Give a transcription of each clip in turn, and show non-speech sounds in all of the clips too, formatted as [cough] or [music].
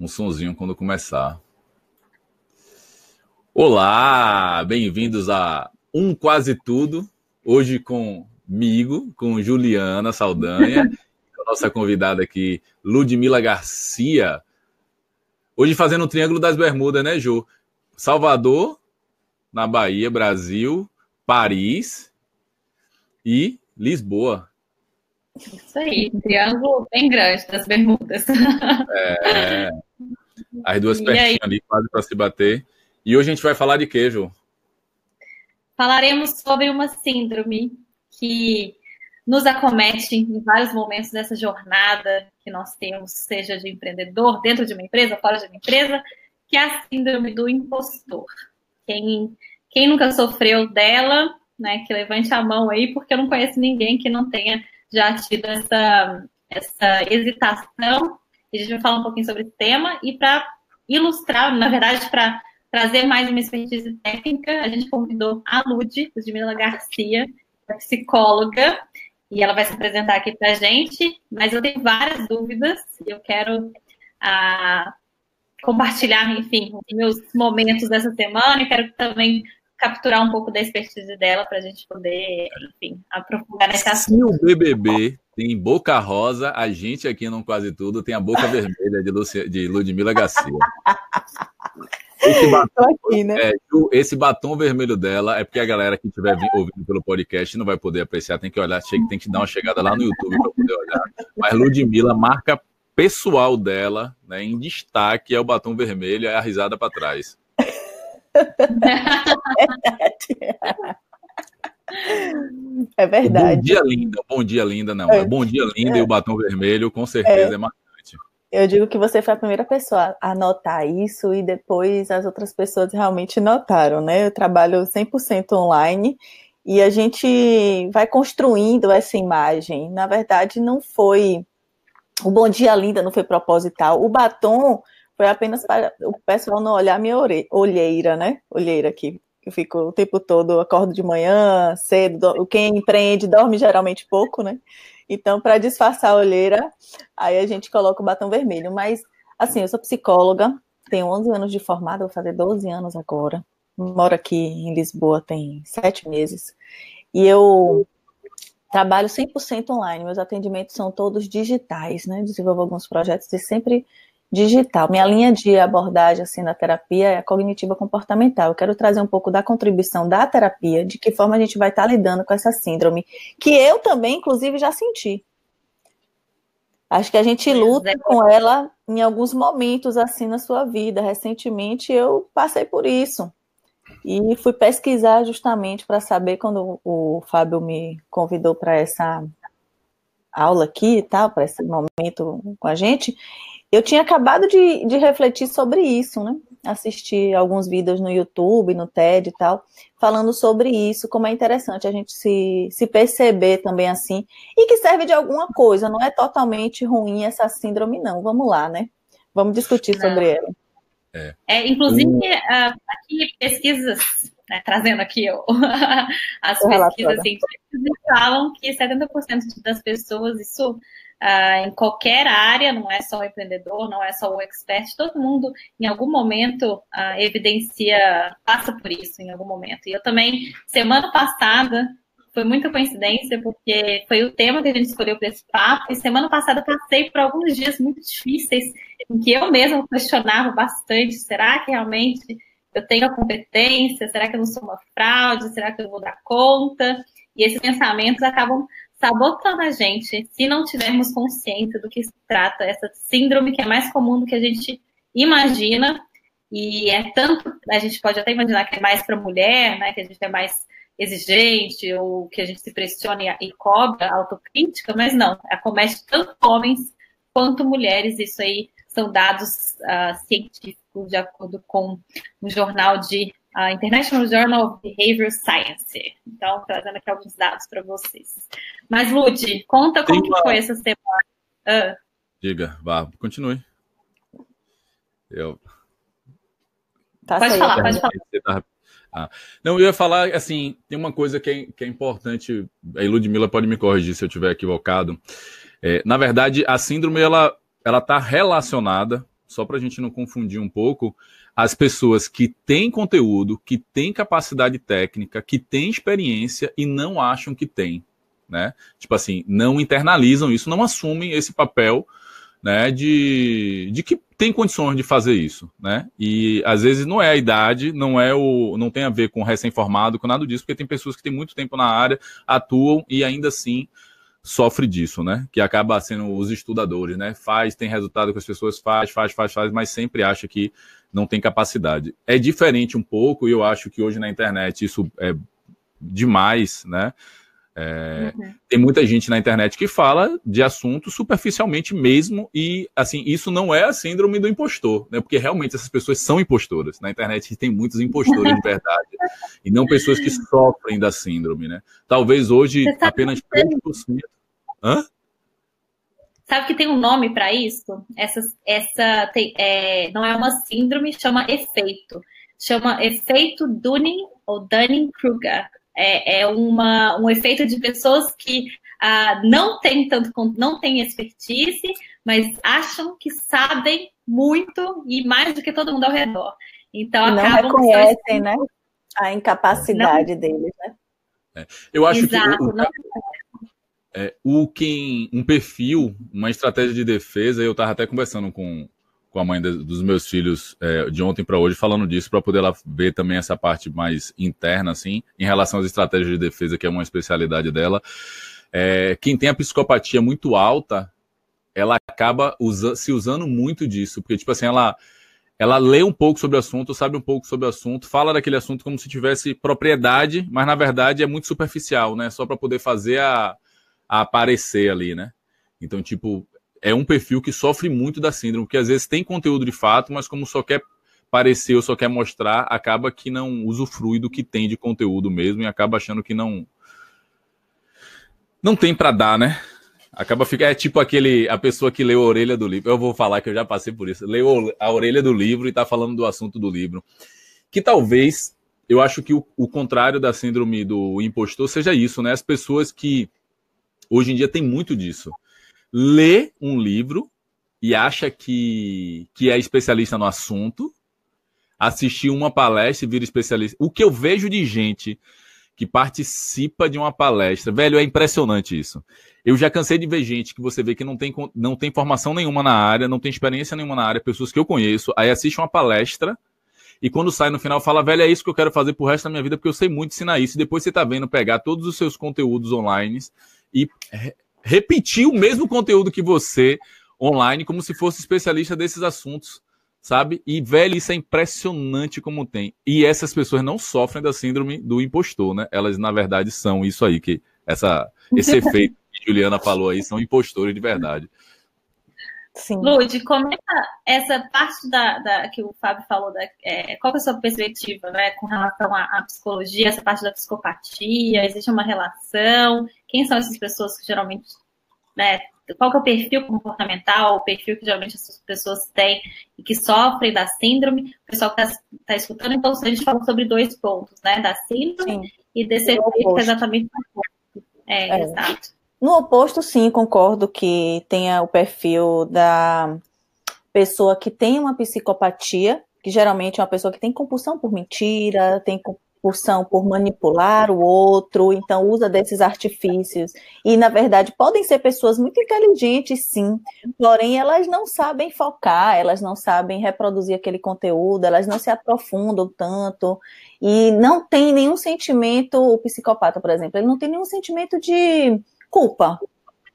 um sonzinho quando começar. Olá, bem-vindos a Um Quase Tudo. Hoje comigo, com Juliana Saldanha, [laughs] a nossa convidada aqui, Ludmila Garcia. Hoje fazendo o Triângulo das Bermudas, né, Ju? Salvador, na Bahia, Brasil, Paris e Lisboa. Isso aí, um triângulo bem grande das bermudas. É, [laughs] as duas pertinhas ali, quase para se bater. E hoje a gente vai falar de queijo. Falaremos sobre uma síndrome que nos acomete em vários momentos dessa jornada que nós temos, seja de empreendedor, dentro de uma empresa, fora de uma empresa, que é a síndrome do impostor. Quem, quem nunca sofreu dela, né, que levante a mão aí, porque eu não conheço ninguém que não tenha já tido essa, essa hesitação. A gente vai falar um pouquinho sobre esse tema e para ilustrar, na verdade, para trazer mais uma expertise técnica, a gente convidou a Lud, Ludmila Garcia, é psicóloga, e ela vai se apresentar aqui para a gente, mas eu tenho várias dúvidas e eu quero ah, compartilhar, enfim, meus momentos dessa semana e quero também capturar um pouco da expertise dela para a gente poder, enfim, aprofundar nesse assunto. Se o BBB tem boca rosa, a gente aqui no Quase Tudo tem a boca vermelha de, Lucia, de Ludmila Garcia. Esse batom, aqui, né? é, esse batom vermelho dela é porque a galera que estiver ouvindo pelo podcast não vai poder apreciar, tem que olhar, tem que dar uma chegada lá no YouTube para poder olhar. Mas Ludmilla, marca pessoal dela, né, em destaque, é o batom vermelho e a risada para trás. É verdade. Bom dia, linda. Bom dia, linda, não. É bom dia, linda é. e o batom vermelho, com certeza, é, é marcante. Eu digo que você foi a primeira pessoa a notar isso e depois as outras pessoas realmente notaram, né? Eu trabalho 100% online e a gente vai construindo essa imagem. Na verdade, não foi. O bom dia, linda, não foi proposital. O batom foi apenas para o pessoal não olhar minha olheira, né? Olheira aqui. Eu fico o tempo todo, acordo de manhã, cedo. Quem empreende dorme geralmente pouco, né? Então, para disfarçar a olheira, aí a gente coloca o batom vermelho. Mas, assim, eu sou psicóloga, tenho 11 anos de formada, vou fazer 12 anos agora. Moro aqui em Lisboa tem sete meses. E eu trabalho 100% online. Meus atendimentos são todos digitais, né? Desenvolvo alguns projetos e sempre digital. Minha linha de abordagem assim na terapia é a cognitiva comportamental. Eu quero trazer um pouco da contribuição da terapia, de que forma a gente vai estar lidando com essa síndrome, que eu também, inclusive, já senti. Acho que a gente luta com ela em alguns momentos assim na sua vida. Recentemente eu passei por isso. E fui pesquisar justamente para saber quando o Fábio me convidou para essa aula aqui e tal, para esse momento com a gente, eu tinha acabado de, de refletir sobre isso, né? Assistir alguns vídeos no YouTube, no TED e tal, falando sobre isso, como é interessante a gente se, se perceber também assim, e que serve de alguma coisa, não é totalmente ruim essa síndrome, não. Vamos lá, né? Vamos discutir não. sobre ela. É, é inclusive, uh, aqui pesquisas, né, trazendo aqui ó, [laughs] as pesquisas científicas, falam que 70% das pessoas, isso Uh, em qualquer área, não é só o empreendedor, não é só o expert, todo mundo em algum momento uh, evidencia, passa por isso em algum momento. E eu também, semana passada, foi muita coincidência, porque foi o tema que a gente escolheu para esse papo, e semana passada passei por alguns dias muito difíceis, em que eu mesma questionava bastante, será que realmente eu tenho a competência? Será que eu não sou uma fraude? Será que eu vou dar conta? E esses pensamentos acabam sabotando a gente se não tivermos consciência do que se trata essa síndrome que é mais comum do que a gente imagina e é tanto a gente pode até imaginar que é mais para mulher, né, que a gente é mais exigente ou que a gente se pressiona e, e cobra autocrítica, mas não, acomete tanto homens quanto mulheres. Isso aí são dados uh, científicos de acordo com um jornal de a International Journal of Behavioral Science. Então, trazendo aqui alguns dados para vocês. Mas, Lud, conta como foi essa semana. Ah. Diga, vá, continue. Eu... Tá pode falar, pode falar. Ah, não, eu ia falar, assim, tem uma coisa que é, que é importante, a Ludmilla pode me corrigir se eu estiver equivocado. É, na verdade, a síndrome, ela ela está relacionada só para a gente não confundir um pouco, as pessoas que têm conteúdo, que têm capacidade técnica, que têm experiência e não acham que têm, né? Tipo assim, não internalizam isso, não assumem esse papel, né, de, de que tem condições de fazer isso, né? E às vezes não é a idade, não é o, não tem a ver com recém-formado, com nada disso, porque tem pessoas que têm muito tempo na área, atuam e ainda assim sofre disso, né? Que acaba sendo os estudadores, né? Faz, tem resultado que as pessoas faz, faz, faz, faz, mas sempre acha que não tem capacidade. É diferente um pouco, e eu acho que hoje na internet isso é demais, né? É, uhum. Tem muita gente na internet que fala de assuntos superficialmente mesmo, e assim, isso não é a síndrome do impostor, né? Porque realmente essas pessoas são impostoras. Na internet tem muitos impostores de [laughs] verdade, e não pessoas que sofrem da síndrome, né? Talvez hoje apenas 3%. Hã? Sabe que tem um nome para isso? Essa, essa tem, é, não é uma síndrome, chama efeito. Chama efeito Dunning ou Dunning-Kruger é, é uma, um efeito de pessoas que ah, não têm tanto não têm expertise, mas acham que sabem muito e mais do que todo mundo ao redor. Então e não acabam reconhecem, né? A incapacidade não. deles, né? É, eu acho Exato, que o, o, é, o quem um perfil, uma estratégia de defesa, eu estava até conversando com com a mãe de, dos meus filhos é, de ontem para hoje, falando disso, para poder lá ver também essa parte mais interna, assim, em relação às estratégias de defesa, que é uma especialidade dela. É, quem tem a psicopatia muito alta, ela acaba usa, se usando muito disso, porque, tipo assim, ela, ela lê um pouco sobre o assunto, sabe um pouco sobre o assunto, fala daquele assunto como se tivesse propriedade, mas na verdade é muito superficial, né? Só para poder fazer a, a aparecer ali, né? Então, tipo, é um perfil que sofre muito da síndrome, porque às vezes tem conteúdo de fato, mas como só quer parecer ou só quer mostrar, acaba que não usufrui do que tem de conteúdo mesmo e acaba achando que não não tem para dar, né? Acaba ficar é tipo aquele a pessoa que leu a orelha do livro. Eu vou falar que eu já passei por isso. Leu a orelha do livro e tá falando do assunto do livro. Que talvez eu acho que o, o contrário da síndrome do impostor seja isso, né? As pessoas que hoje em dia tem muito disso lê um livro e acha que, que é especialista no assunto, assistir uma palestra e vira especialista. O que eu vejo de gente que participa de uma palestra, velho, é impressionante isso. Eu já cansei de ver gente que você vê que não tem, não tem formação nenhuma na área, não tem experiência nenhuma na área, pessoas que eu conheço, aí assiste uma palestra e quando sai no final fala, velho, é isso que eu quero fazer pro resto da minha vida, porque eu sei muito ensinar isso. E depois você tá vendo pegar todos os seus conteúdos online e repetir o mesmo conteúdo que você online, como se fosse especialista desses assuntos, sabe? E, velho, isso é impressionante como tem. E essas pessoas não sofrem da síndrome do impostor, né? Elas, na verdade, são isso aí, que essa, esse efeito que Juliana falou aí, são impostores de verdade. Sim. Lud, comenta essa parte da, da, que o Fábio falou, da, é, qual é a sua perspectiva né, com relação à, à, psicologia, essa parte da psicopatia, existe uma relação? Quem são essas pessoas que geralmente, né, qual é o perfil comportamental, o perfil que geralmente essas pessoas têm e que sofrem da síndrome? O pessoal que está tá escutando, então a gente falou sobre dois pontos, né, da síndrome Sim. e desse efeito que é exatamente é, é, exato. No oposto, sim, concordo que tenha o perfil da pessoa que tem uma psicopatia, que geralmente é uma pessoa que tem compulsão por mentira, tem compulsão por manipular o outro, então usa desses artifícios. E, na verdade, podem ser pessoas muito inteligentes, sim, porém elas não sabem focar, elas não sabem reproduzir aquele conteúdo, elas não se aprofundam tanto e não tem nenhum sentimento, o psicopata, por exemplo, ele não tem nenhum sentimento de culpa.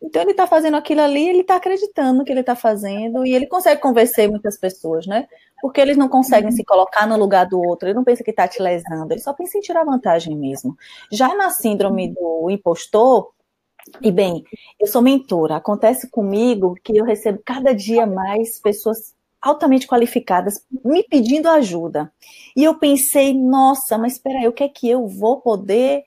Então ele está fazendo aquilo ali, ele está acreditando que ele está fazendo e ele consegue convencer muitas pessoas, né? Porque eles não conseguem se colocar no lugar do outro, ele não pensa que está te lesando, ele só pensa em tirar vantagem mesmo. Já na síndrome do impostor, e bem, eu sou mentora, acontece comigo que eu recebo cada dia mais pessoas altamente qualificadas me pedindo ajuda. E eu pensei, nossa, mas espera aí, o que é que eu vou poder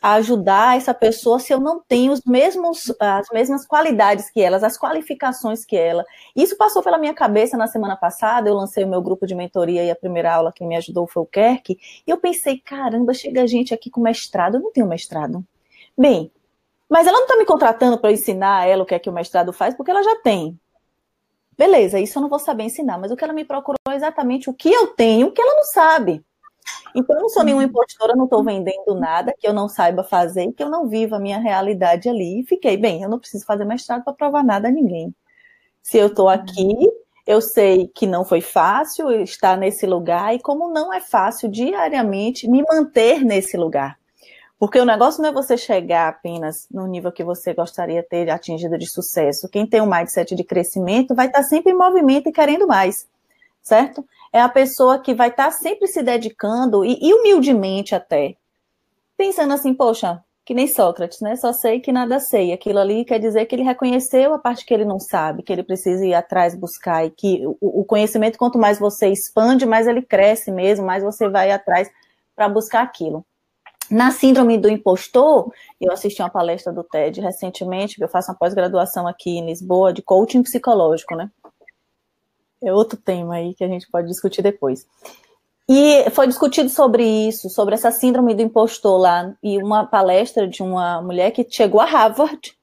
ajudar essa pessoa se eu não tenho os mesmos, as mesmas qualidades que elas, as qualificações que ela. Isso passou pela minha cabeça na semana passada, eu lancei o meu grupo de mentoria e a primeira aula que me ajudou foi o Kerk, e eu pensei, caramba, chega gente aqui com mestrado, eu não tenho mestrado. Bem, mas ela não está me contratando para ensinar ela o que é que o mestrado faz, porque ela já tem. Beleza, isso eu não vou saber ensinar, mas o que ela me procurou é exatamente o que eu tenho que ela não sabe. Então, eu não sou nenhuma impostora, não estou vendendo nada que eu não saiba fazer, que eu não viva a minha realidade ali. E fiquei, bem, eu não preciso fazer mestrado para provar nada a ninguém. Se eu estou aqui, eu sei que não foi fácil estar nesse lugar e como não é fácil diariamente me manter nesse lugar. Porque o negócio não é você chegar apenas no nível que você gostaria de ter atingido de sucesso. Quem tem um mindset de crescimento vai estar sempre em movimento e querendo mais, certo? É a pessoa que vai estar sempre se dedicando e, e humildemente até, pensando assim, poxa, que nem Sócrates, né? Só sei que nada sei. Aquilo ali quer dizer que ele reconheceu a parte que ele não sabe, que ele precisa ir atrás buscar e que o, conhecimento, quanto mais você expande, mais ele cresce mesmo, mais você vai atrás para buscar aquilo. Na síndrome do impostor, eu assisti uma palestra do TED recentemente, eu faço uma pós-graduação aqui em Lisboa de coaching psicológico, né? É outro tema aí que a gente pode discutir depois. E foi discutido sobre isso, sobre essa síndrome do impostor lá, e uma palestra de uma mulher que chegou a Harvard,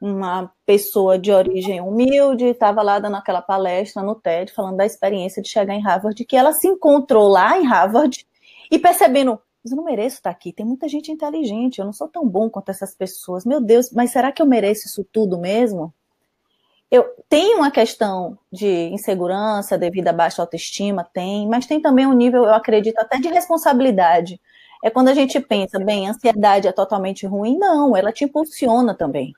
uma pessoa de origem humilde, estava lá dando aquela palestra no TED, falando da experiência de chegar em Harvard, que ela se encontrou lá em Harvard e percebendo, mas eu não mereço estar aqui. Tem muita gente inteligente, eu não sou tão bom quanto essas pessoas. Meu Deus, mas será que eu mereço isso tudo mesmo? Eu tenho uma questão de insegurança devido à baixa autoestima, tem, mas tem também um nível, eu acredito, até de responsabilidade. É quando a gente pensa, bem, ansiedade é totalmente ruim, não, ela te impulsiona também.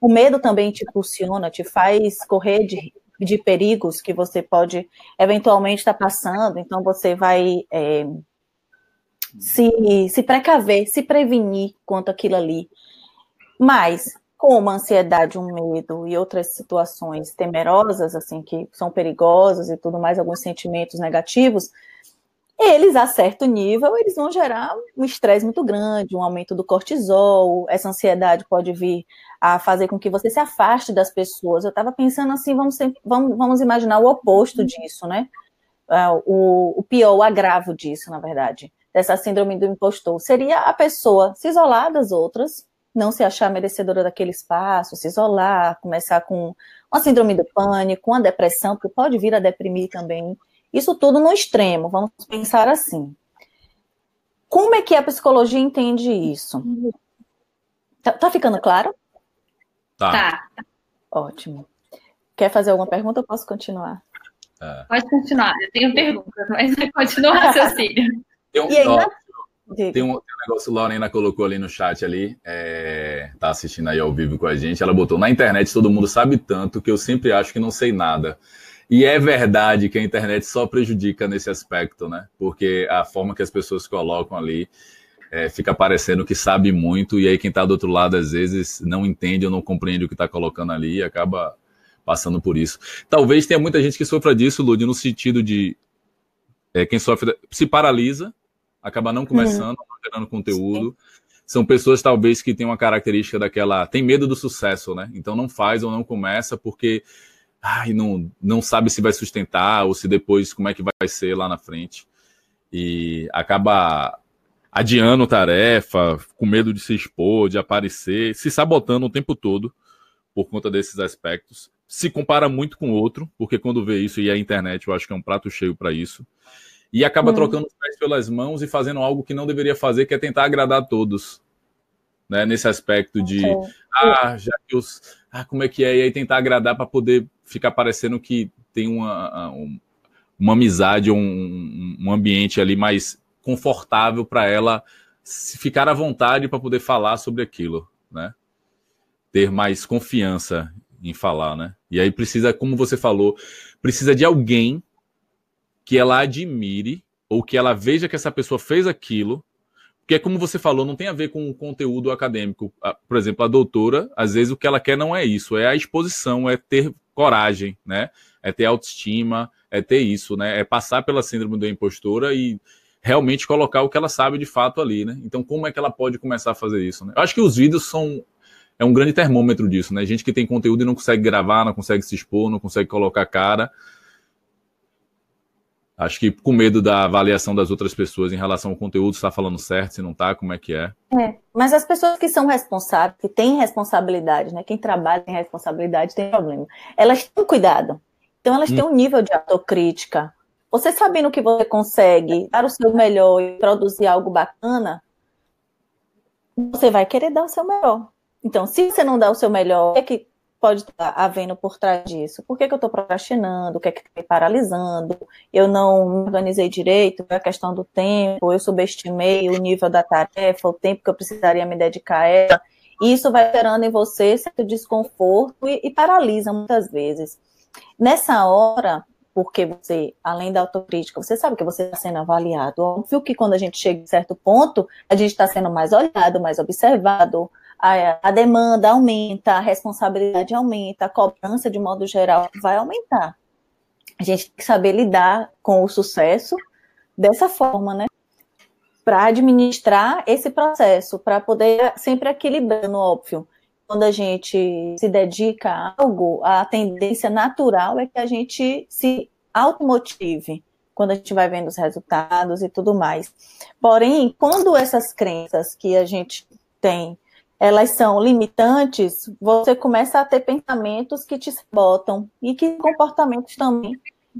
O medo também te impulsiona, te faz correr de, de perigos que você pode eventualmente estar passando, então você vai é, se, se precaver, se prevenir quanto aquilo ali. Mas, como a ansiedade, um medo e outras situações temerosas, assim, que são perigosas e tudo mais, alguns sentimentos negativos, eles, a certo nível, eles vão gerar um estresse muito grande, um aumento do cortisol, essa ansiedade pode vir a fazer com que você se afaste das pessoas. Eu estava pensando assim, vamos, vamos, vamos imaginar o oposto disso, né? É, o, o pior, o agravo disso, na verdade dessa síndrome do impostor seria a pessoa se isolar das outras, não se achar merecedora daquele espaço, se isolar, começar com uma síndrome do pânico, uma depressão, porque pode vir a deprimir também. Isso tudo no extremo, vamos pensar assim. Como é que a psicologia entende isso? Tá, tá ficando claro? Tá. tá. Ótimo. Quer fazer alguma pergunta? Eu posso continuar? É. Pode continuar. Eu tenho perguntas, mas [laughs] continua o raciocínio. Um, e tem, um, tem um negócio, Lorena colocou ali no chat ali, é, tá assistindo aí ao vivo com a gente, ela botou, na internet todo mundo sabe tanto que eu sempre acho que não sei nada. E é verdade que a internet só prejudica nesse aspecto, né? Porque a forma que as pessoas colocam ali é, fica parecendo que sabe muito, e aí quem está do outro lado às vezes não entende ou não compreende o que está colocando ali e acaba passando por isso. Talvez tenha muita gente que sofra disso, Lud, no sentido de é, quem sofre se paralisa acaba não começando, uhum. não gerando conteúdo. São pessoas, talvez, que têm uma característica daquela. tem medo do sucesso, né? Então não faz ou não começa porque ai, não, não sabe se vai sustentar ou se depois como é que vai ser lá na frente. E acaba adiando tarefa, com medo de se expor, de aparecer, se sabotando o tempo todo por conta desses aspectos. Se compara muito com outro, porque quando vê isso, e a internet eu acho que é um prato cheio para isso, e acaba hum. trocando os pés pelas mãos e fazendo algo que não deveria fazer, que é tentar agradar a todos. Né, nesse aspecto de ah, já que os. Ah, como é que é? E aí tentar agradar para poder ficar parecendo que tem uma, uma, uma amizade, um, um ambiente ali mais confortável para ela ficar à vontade para poder falar sobre aquilo, né? Ter mais confiança em falar, né? E aí precisa, como você falou, precisa de alguém que ela admire ou que ela veja que essa pessoa fez aquilo, porque como você falou, não tem a ver com o conteúdo acadêmico. Por exemplo, a doutora, às vezes o que ela quer não é isso, é a exposição, é ter coragem, né? É ter autoestima, é ter isso, né? É passar pela síndrome da impostora e realmente colocar o que ela sabe de fato ali, né? Então, como é que ela pode começar a fazer isso? Né? Eu acho que os vídeos são é um grande termômetro disso, né? Gente que tem conteúdo e não consegue gravar, não consegue se expor, não consegue colocar cara. Acho que com medo da avaliação das outras pessoas em relação ao conteúdo, se está falando certo, se não está, como é que é. É, mas as pessoas que são responsáveis, que têm responsabilidade, né? Quem trabalha tem responsabilidade, tem problema. Elas têm cuidado Então elas hum. têm um nível de autocrítica. Você sabendo que você consegue dar o seu melhor e produzir algo bacana, você vai querer dar o seu melhor. Então, se você não dá o seu melhor, o que, é que pode estar havendo por trás disso? Por que, que eu estou procrastinando? O que é que está me paralisando? Eu não me organizei direito? É a questão do tempo? Eu subestimei o nível da tarefa, o tempo que eu precisaria me dedicar a ela? E isso vai gerando em você certo desconforto e, e paralisa muitas vezes. Nessa hora, porque você, além da autocrítica, você sabe que você está sendo avaliado. Óbvio que quando a gente chega em certo ponto, a gente está sendo mais olhado, mais observado, a, a, demanda aumenta, a responsabilidade aumenta, a cobrança, de modo geral, vai aumentar. A gente tem que saber lidar com o sucesso dessa forma, né? Para administrar esse processo, para poder sempre equilibrando, óbvio quando a gente se dedica a algo, a tendência natural é que a gente se automotive quando a gente vai vendo os resultados e tudo mais. Porém, quando essas crenças que a gente tem, elas são limitantes, você começa a ter pensamentos que te botam e que comportamentos também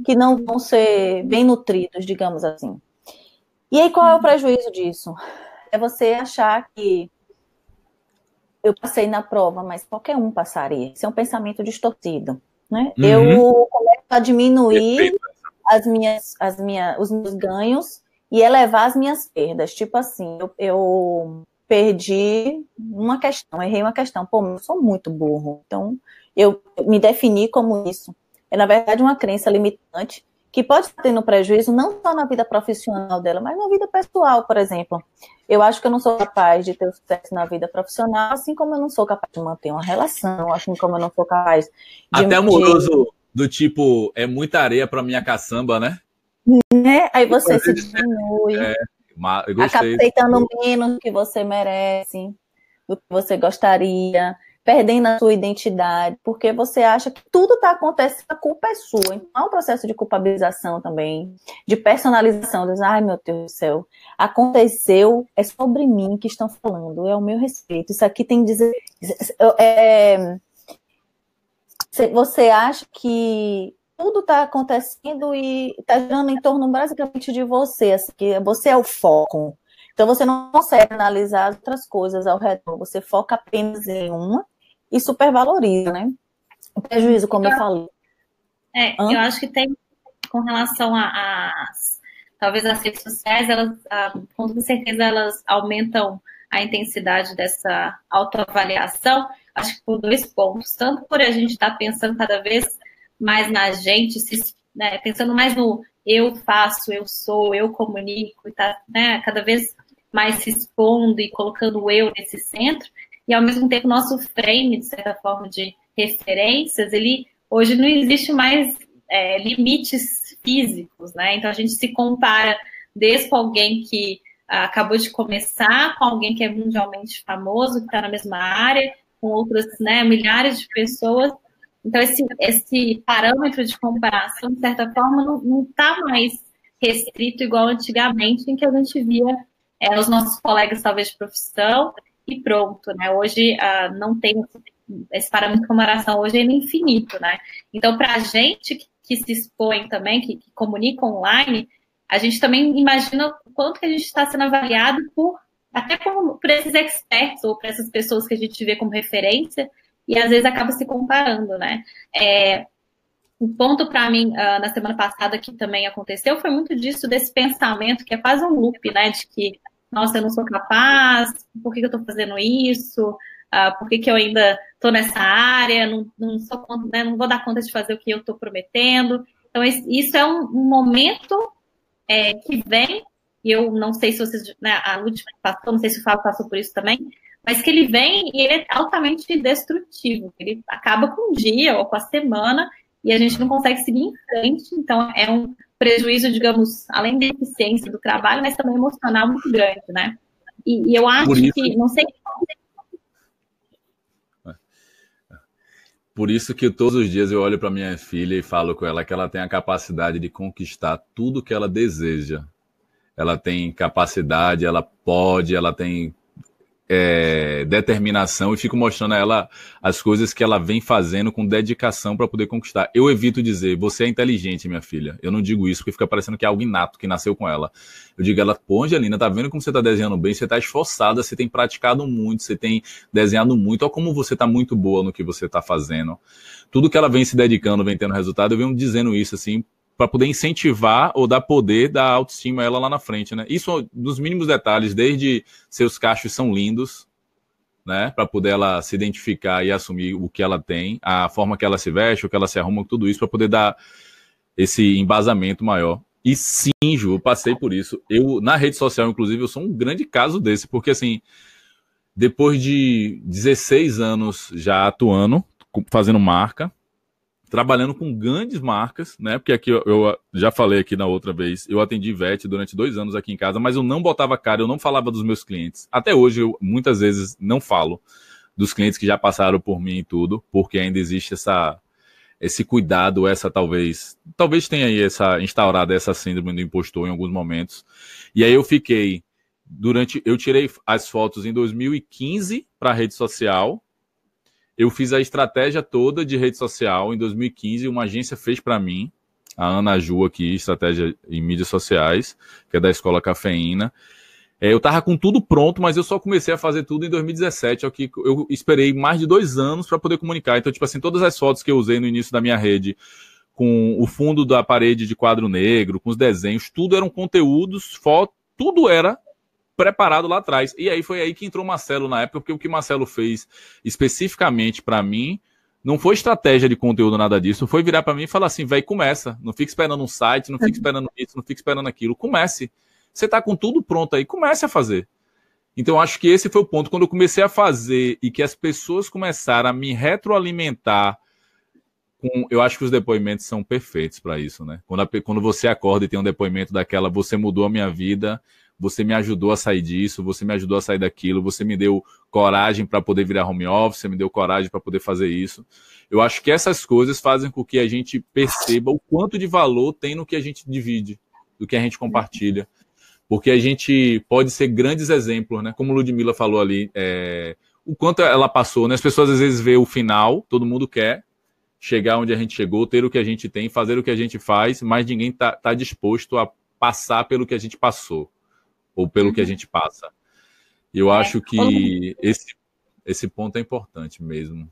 que não vão ser bem nutridos, digamos assim. E aí qual é o prejuízo disso? É você achar que eu passei na prova, mas qualquer um passaria. Isso é um pensamento distorcido. Né? Uhum. Eu começo a diminuir as minhas, as minhas, os meus ganhos e elevar as minhas perdas. Tipo assim, eu, eu perdi uma questão, errei uma questão. Pô, eu sou muito burro. Então, eu me defini como isso. É, na verdade, uma crença limitante que pode estar tendo prejuízo não só na vida profissional dela, mas na vida pessoal, por exemplo. Eu acho que eu não sou capaz de ter sucesso na vida profissional, assim como eu não sou capaz de manter uma relação, assim como eu não sou capaz de. Até amoroso do tipo, é muita areia para minha caçamba, né? Né? Aí você se diminui. É, acaba aceitando menos do que você merece, do que você gostaria perdendo a sua identidade, porque você acha que tudo está acontecendo, a culpa é sua. Então, há um processo de culpabilização também, de personalização. Diz, ai, meu Deus do céu, aconteceu, é sobre mim que estão falando, é o meu respeito. Isso aqui tem dizer. É, você acha que tudo está acontecendo e está girando em torno basicamente de você, assim, que você é o foco. Então você não consegue analisar as outras coisas ao redor, você foca apenas em uma e supervaloriza, né? O prejuízo, como eu, eu falei. É, Hã? eu acho que tem com relação a, a talvez as redes sociais, elas, com certeza, elas aumentam a intensidade dessa autoavaliação, acho que por dois pontos. Tanto por a gente estar tá pensando cada vez mais na gente, se, né, pensando mais no eu faço, eu sou, eu comunico, e tá né, cada vez mais se expondo e colocando o eu nesse centro, e ao mesmo tempo nosso frame, de certa forma, de referências, ele hoje não existe mais é, limites físicos, né? Então a gente se compara desde com alguém que ah, acabou de começar, com alguém que é mundialmente famoso, que está na mesma área, com outras né, milhares de pessoas. Então, esse, esse parâmetro de comparação, de certa forma, não está mais restrito igual antigamente, em que a gente via é, os nossos colegas, talvez, de profissão, e pronto, né? Hoje uh, não tem esse parâmetro de comparação, hoje é infinito, né? Então, para a gente que, que, se expõe também, que, que, comunica online, a gente também imagina o quanto que a gente está sendo avaliado por até por, por esses experts ou por essas pessoas que a gente vê como referência e às vezes acaba se comparando, né? É, um ponto para mim uh, na semana passada que também aconteceu foi muito disso desse pensamento que é quase um loop, né? De que nossa, eu não sou capaz, por que, eu estou fazendo isso? Uh, por que, que eu ainda estou nessa área? Não, não, sou, né, não vou dar conta de fazer o que eu estou prometendo. Então, isso é um, momento é, que vem, e eu não sei se vocês, né, a Lud passou, não sei se o Fábio passou por isso também, mas que ele vem e ele é altamente destrutivo. Ele acaba com o dia ou com a semana e a gente não consegue seguir em frente. Então, é um prejuízo, digamos, além da eficiência do trabalho, mas também emocional muito grande, né? E, e eu acho isso... que, não sei. Por isso que todos os dias eu olho para minha filha e falo com ela que ela tem a capacidade de conquistar tudo que ela deseja. Ela tem capacidade, ela pode, ela tem é, determinação e fico mostrando a ela as coisas que ela vem fazendo com dedicação para poder conquistar. Eu evito dizer, você é inteligente, minha filha. Eu não digo isso porque fica parecendo que é algo inato que nasceu com ela. Eu digo ela, pô, Angelina, tá vendo como você tá desenhando bem? Você tá esforçada, você tem praticado muito, você tem desenhado muito. Olha como você tá muito boa no que você tá fazendo. Tudo que ela vem se dedicando, vem tendo resultado, eu venho dizendo isso assim para poder incentivar ou dar poder, dar autoestima a ela lá na frente, né? Isso dos mínimos detalhes, desde seus cachos são lindos, né? Para poder ela se identificar e assumir o que ela tem, a forma que ela se veste, o que ela se arruma, tudo isso para poder dar esse embasamento maior. E sim, Ju, eu passei por isso. Eu na rede social, inclusive, eu sou um grande caso desse, porque assim, depois de 16 anos já atuando, fazendo marca, trabalhando com grandes marcas, né? Porque aqui eu, eu, já falei aqui na outra vez, eu atendi VET durante dois anos aqui em casa, mas eu não botava cara, eu não falava dos meus clientes. Até hoje eu muitas vezes não falo dos clientes que já passaram por mim e tudo, porque ainda existe essa esse cuidado, essa talvez, talvez tenha aí essa instaurada essa síndrome do impostor em alguns momentos. E aí eu fiquei durante eu tirei as fotos em 2015 para a rede social, eu fiz a estratégia toda de rede social em 2015, uma agência fez para mim, a Ana Ju aqui, estratégia em mídias sociais, que é da Escola Cafeína. É, eu tava com tudo pronto, mas eu só comecei a fazer tudo em 2017, é que eu esperei mais de dois anos para poder comunicar. Então, tipo assim, todas as fotos que eu usei no início da minha rede, com o fundo da parede de quadro negro, com os desenhos, tudo eram conteúdos, foto, tudo era preparado lá atrás. E aí foi aí que entrou o Marcelo na época, porque o que o Marcelo fez especificamente para mim não foi estratégia de conteúdo, nada disso. Foi virar para mim e falar assim, velho, começa. Não fique esperando um site, não fique esperando isso, não fique esperando aquilo. Comece. Você tá com tudo pronto aí, comece a fazer. Então, acho que esse foi o ponto. Quando eu comecei a fazer e que as pessoas começaram a me retroalimentar, com, eu acho que os depoimentos são perfeitos para isso, né? Quando, a, quando você acorda e tem um depoimento daquela, você mudou a minha vida, você me ajudou a sair disso, você me ajudou a sair daquilo, você me deu coragem para poder virar home office, você me deu coragem para poder fazer isso. Eu acho que essas coisas fazem com que a gente perceba o quanto de valor tem no que a gente divide, do que a gente compartilha. Porque a gente pode ser grandes exemplos, né? Como Ludmilla falou ali, é, o quanto ela passou, né? As pessoas às vezes vê o final, todo mundo quer chegar onde a gente chegou, ter o que a gente tem, fazer o que a gente faz, mas ninguém está tá disposto a passar pelo que a gente passou ou pelo que a uhum. gente passa. E eu é. acho que esse, esse ponto é importante mesmo.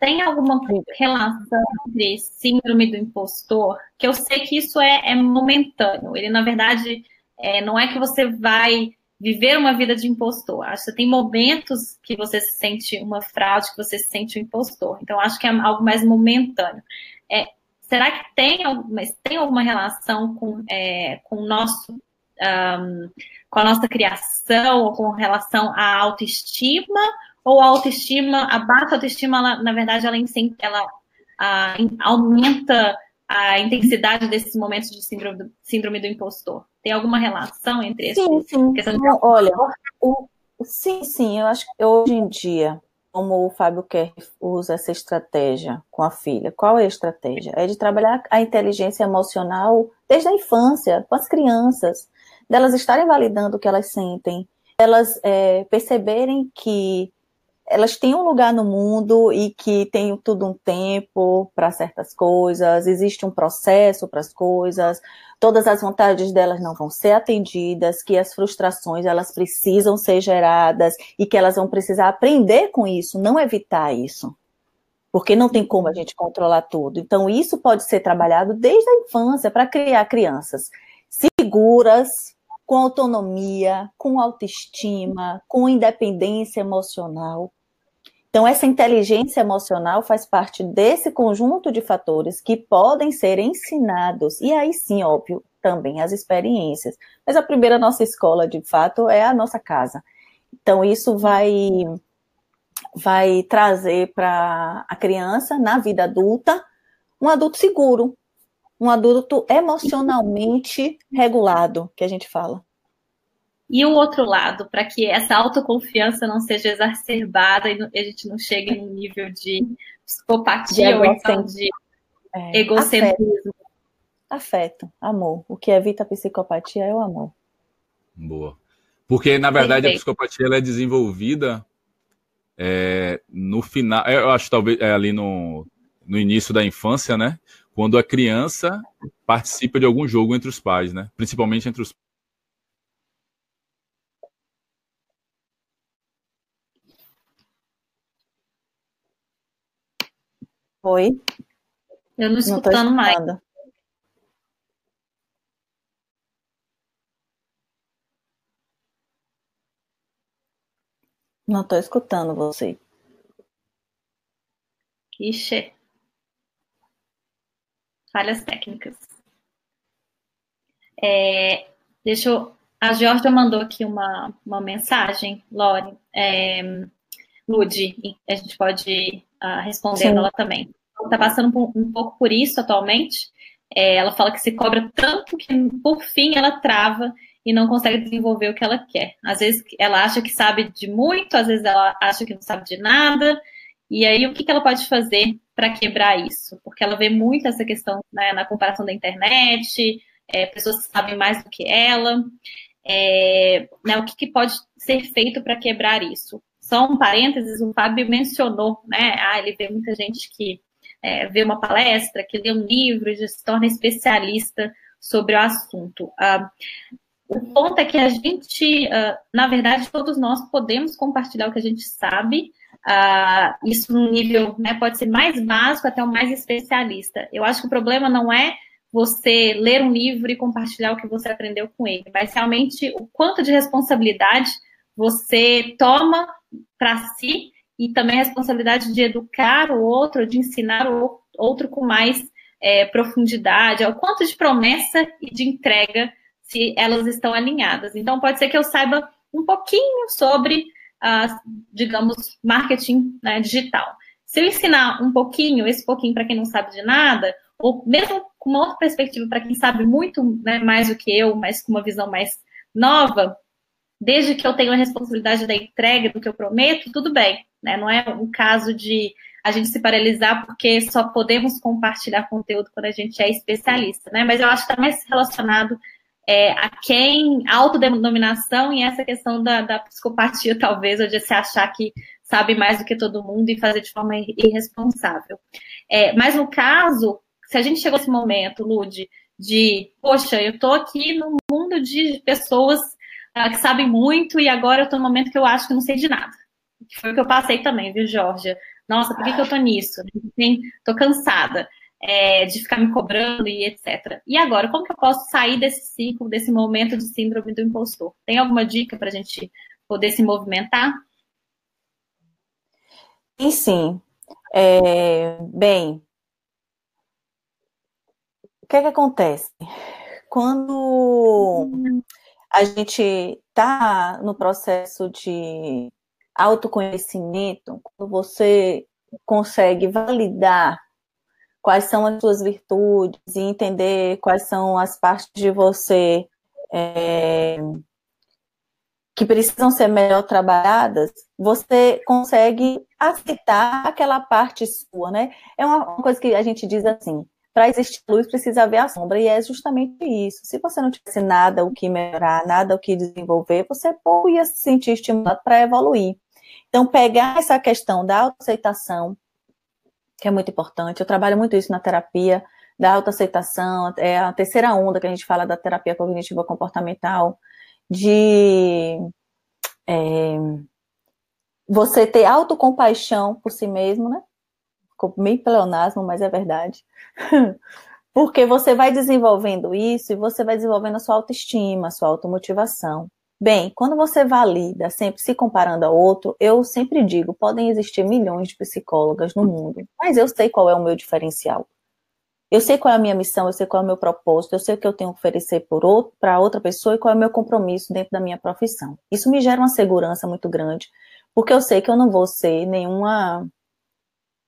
Tem alguma relação entre síndrome do impostor? Que eu sei que isso é, é momentâneo. Ele, na verdade, é, não é que você vai viver uma vida de impostor. Acho que tem momentos que você se sente uma fraude, que você se sente um impostor. Então, acho que é algo mais momentâneo. É, será que tem, mas tem alguma relação com, é, com o nosso um, com a nossa criação ou com relação à autoestima, ou a autoestima, a baixa autoestima, ela, na verdade, ela, ela a, aumenta a intensidade desses momentos de síndrome do, síndrome do impostor? Tem alguma relação entre esses? Sim, sim. Olha, o, sim, sim, eu acho que hoje em dia, como o Fábio Kerr usa essa estratégia com a filha, qual é a estratégia? É de trabalhar a inteligência emocional desde a infância, com as crianças delas estarem validando o que elas sentem, elas é, perceberem que elas têm um lugar no mundo e que tem tudo um tempo para certas coisas, existe um processo para as coisas, todas as vontades delas não vão ser atendidas, que as frustrações elas precisam ser geradas e que elas vão precisar aprender com isso, não evitar isso. Porque não tem como a gente controlar tudo. Então, isso pode ser trabalhado desde a infância para criar crianças seguras, com autonomia, com autoestima, com independência emocional. Então, essa inteligência emocional faz parte desse conjunto de fatores que podem ser ensinados, e aí sim, óbvio, também as experiências. Mas a primeira nossa escola, de fato, é a nossa casa. Então, isso vai, vai trazer para a criança, na vida adulta, um adulto seguro, um adulto emocionalmente regulado, que a gente fala. E o outro lado, para que essa autoconfiança não seja exacerbada e a gente não chegue no nível de psicopatia de ou então de é, egocentrismo. Afeto. afeto, amor. O que evita a psicopatia é o amor. Boa. Porque, na verdade, Perfeito. a psicopatia ela é desenvolvida é, no final, é, eu acho talvez é ali no, no início da infância, né? Quando a criança participa de algum jogo entre os pais, né? Principalmente entre os Oi? Eu não escutando não mais. Não estou escutando você. Ixi. Falhas técnicas. É, deixa eu. A Georgia mandou aqui uma, uma mensagem, Lore. É, Lude, a gente pode uh, responder Sim. ela também. Ela está passando um, um, pouco por isso atualmente. É, ela fala que se cobra tanto que, por fim, ela trava e não consegue desenvolver o que ela quer. Às vezes ela acha que sabe de muito, às vezes ela acha que não sabe de nada. E aí, o que, que ela pode fazer para quebrar isso? Porque ela vê muito essa questão né, na comparação da internet, é, pessoas que sabem mais do que ela. É, né, o que, que pode ser feito para quebrar isso? Só um parênteses, o Fábio mencionou, né? Ah, ele vê muita gente que é, vê uma palestra, que lê um livro já se torna especialista sobre o assunto. Ah, o ponto é que a gente, uh, na verdade, todos nós podemos compartilhar o que a gente sabe, uh, isso no nível, né, pode ser mais básico até o mais especialista. Eu acho que o problema não é você ler um livro e compartilhar o que você aprendeu com ele, mas realmente o quanto de responsabilidade você toma para si e também a responsabilidade de educar o outro, de ensinar o outro com mais é, profundidade, o quanto de promessa e de entrega se elas estão alinhadas. Então, pode ser que eu saiba um pouquinho sobre, digamos, marketing né, digital. Se eu ensinar um pouquinho, esse pouquinho para quem não sabe de nada, ou mesmo com uma outra perspectiva para quem sabe muito né, mais do que eu, mas com uma visão mais nova, desde que eu tenha a responsabilidade da entrega do que eu prometo, tudo bem. Né? Não é um caso de a gente se paralisar porque só podemos compartilhar conteúdo quando a gente é especialista, né? Mas eu acho que está mais relacionado é, a quem, autodenominação e essa questão da, da psicopatia, [laughs] talvez, ou de se achar que sabe mais do que todo mundo e fazer de forma irresponsável. É, mas no caso, se a gente chegou nesse momento, Lude, de, poxa, eu estou aqui no mundo de pessoas uh, que sabem muito e agora eu estou no momento que eu acho que não sei de nada. Foi o que eu passei também, viu, Georgia? Nossa, por que, que eu estou nisso? Estou cansada é, de ficar me cobrando e etc. E agora, como que eu posso sair desse ciclo, desse momento de síndrome do impostor? Tem alguma dica para a gente poder se movimentar? Sim, sim. É, bem, o que é que acontece? Quando a gente está no processo de autoconhecimento, quando você consegue validar quais são as suas virtudes e entender quais são as partes de você é, que precisam ser melhor trabalhadas, você consegue aceitar aquela parte sua, né? É uma coisa que a gente diz assim, para existir luz precisa haver a sombra, e é justamente isso. Se você não tivesse nada o que melhorar, nada o que desenvolver, você pouco ia se sentir estimulado para evoluir. Então, pegar essa questão da autoaceitação, que é muito importante. Eu trabalho muito isso na terapia da autoaceitação, é a terceira onda que a gente fala da terapia cognitiva comportamental, de é, você ter autocompaixão por si mesmo, né? Ficou meio pleonasmo, mas é verdade. [laughs] Porque você vai desenvolvendo isso e você vai desenvolvendo a sua autoestima, a sua automotivação. Bem, quando você valida, sempre se comparando a outro, eu sempre digo, podem existir milhões de psicólogas no mundo, mas eu sei qual é o meu diferencial. Eu sei qual é a minha missão, eu sei qual é o meu propósito, eu sei o que eu tenho que oferecer para outra pessoa e qual é o meu compromisso dentro da minha profissão. Isso me gera uma segurança muito grande, porque eu sei que eu não vou ser nenhuma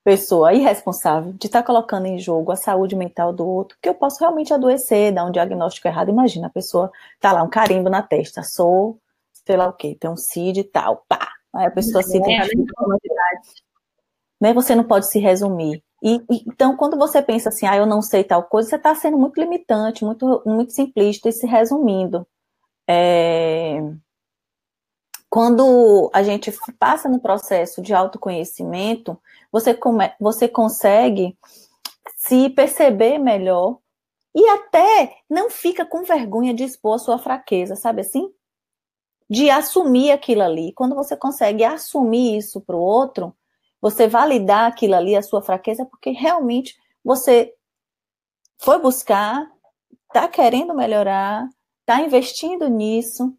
pessoa irresponsável de estar tá colocando em jogo a saúde mental do outro, que eu posso realmente adoecer, dar um diagnóstico errado. Imagina, a pessoa tá lá, um carimbo na testa, sou, sei lá o quê, tem um CID e tal, pá. Aí a pessoa é, se identifica com a né? Você não pode se resumir. E, e, então, quando você pensa assim, ah, eu não sei tal coisa, você está sendo muito limitante, muito, muito simplista e se resumindo. É... quando a gente passa no processo de autoconhecimento, você, come, você consegue se perceber melhor e até não fica com vergonha de expor a sua fraqueza, sabe assim? De assumir aquilo ali. Quando você consegue assumir isso para o outro, você validar aquilo ali, a sua fraqueza, porque realmente você foi buscar, está querendo melhorar, está investindo nisso,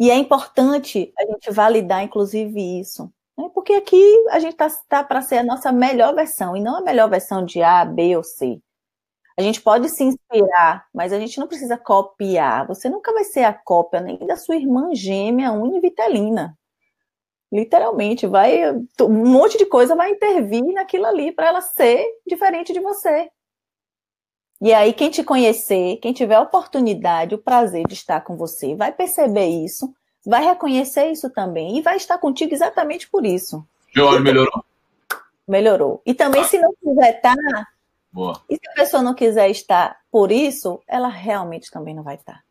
e é importante a gente validar, inclusive, isso. Né? Porque aqui a gente está tá para ser a nossa melhor versão, e não a melhor versão de A, B ou C. A gente pode se inspirar, mas a gente não precisa copiar. Você nunca vai ser a cópia nem da sua irmã gêmea univitelina. Literalmente, vai um monte de coisa vai intervir naquilo ali para ela ser diferente de você. E aí, quem te conhecer, quem tiver a oportunidade, o prazer de estar com você, vai perceber isso, vai reconhecer isso também e vai estar contigo exatamente por isso. João, melhorou? Melhorou. E também, se não quiser estar, Boa. e se a pessoa não quiser estar por isso, ela realmente também não vai estar.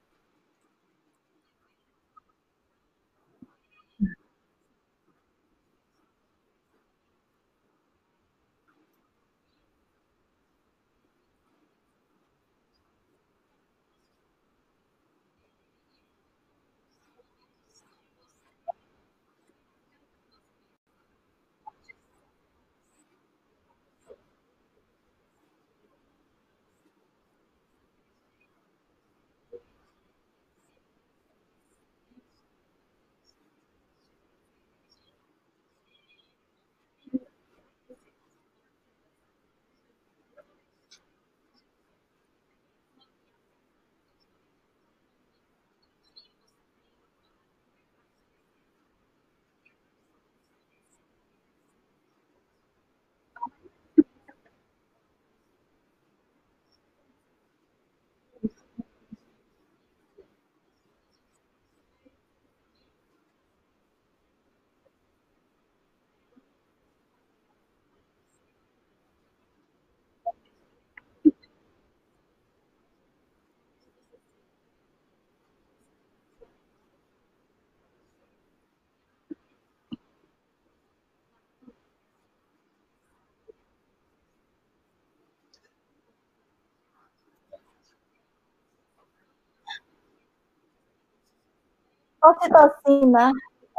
Ocitocina,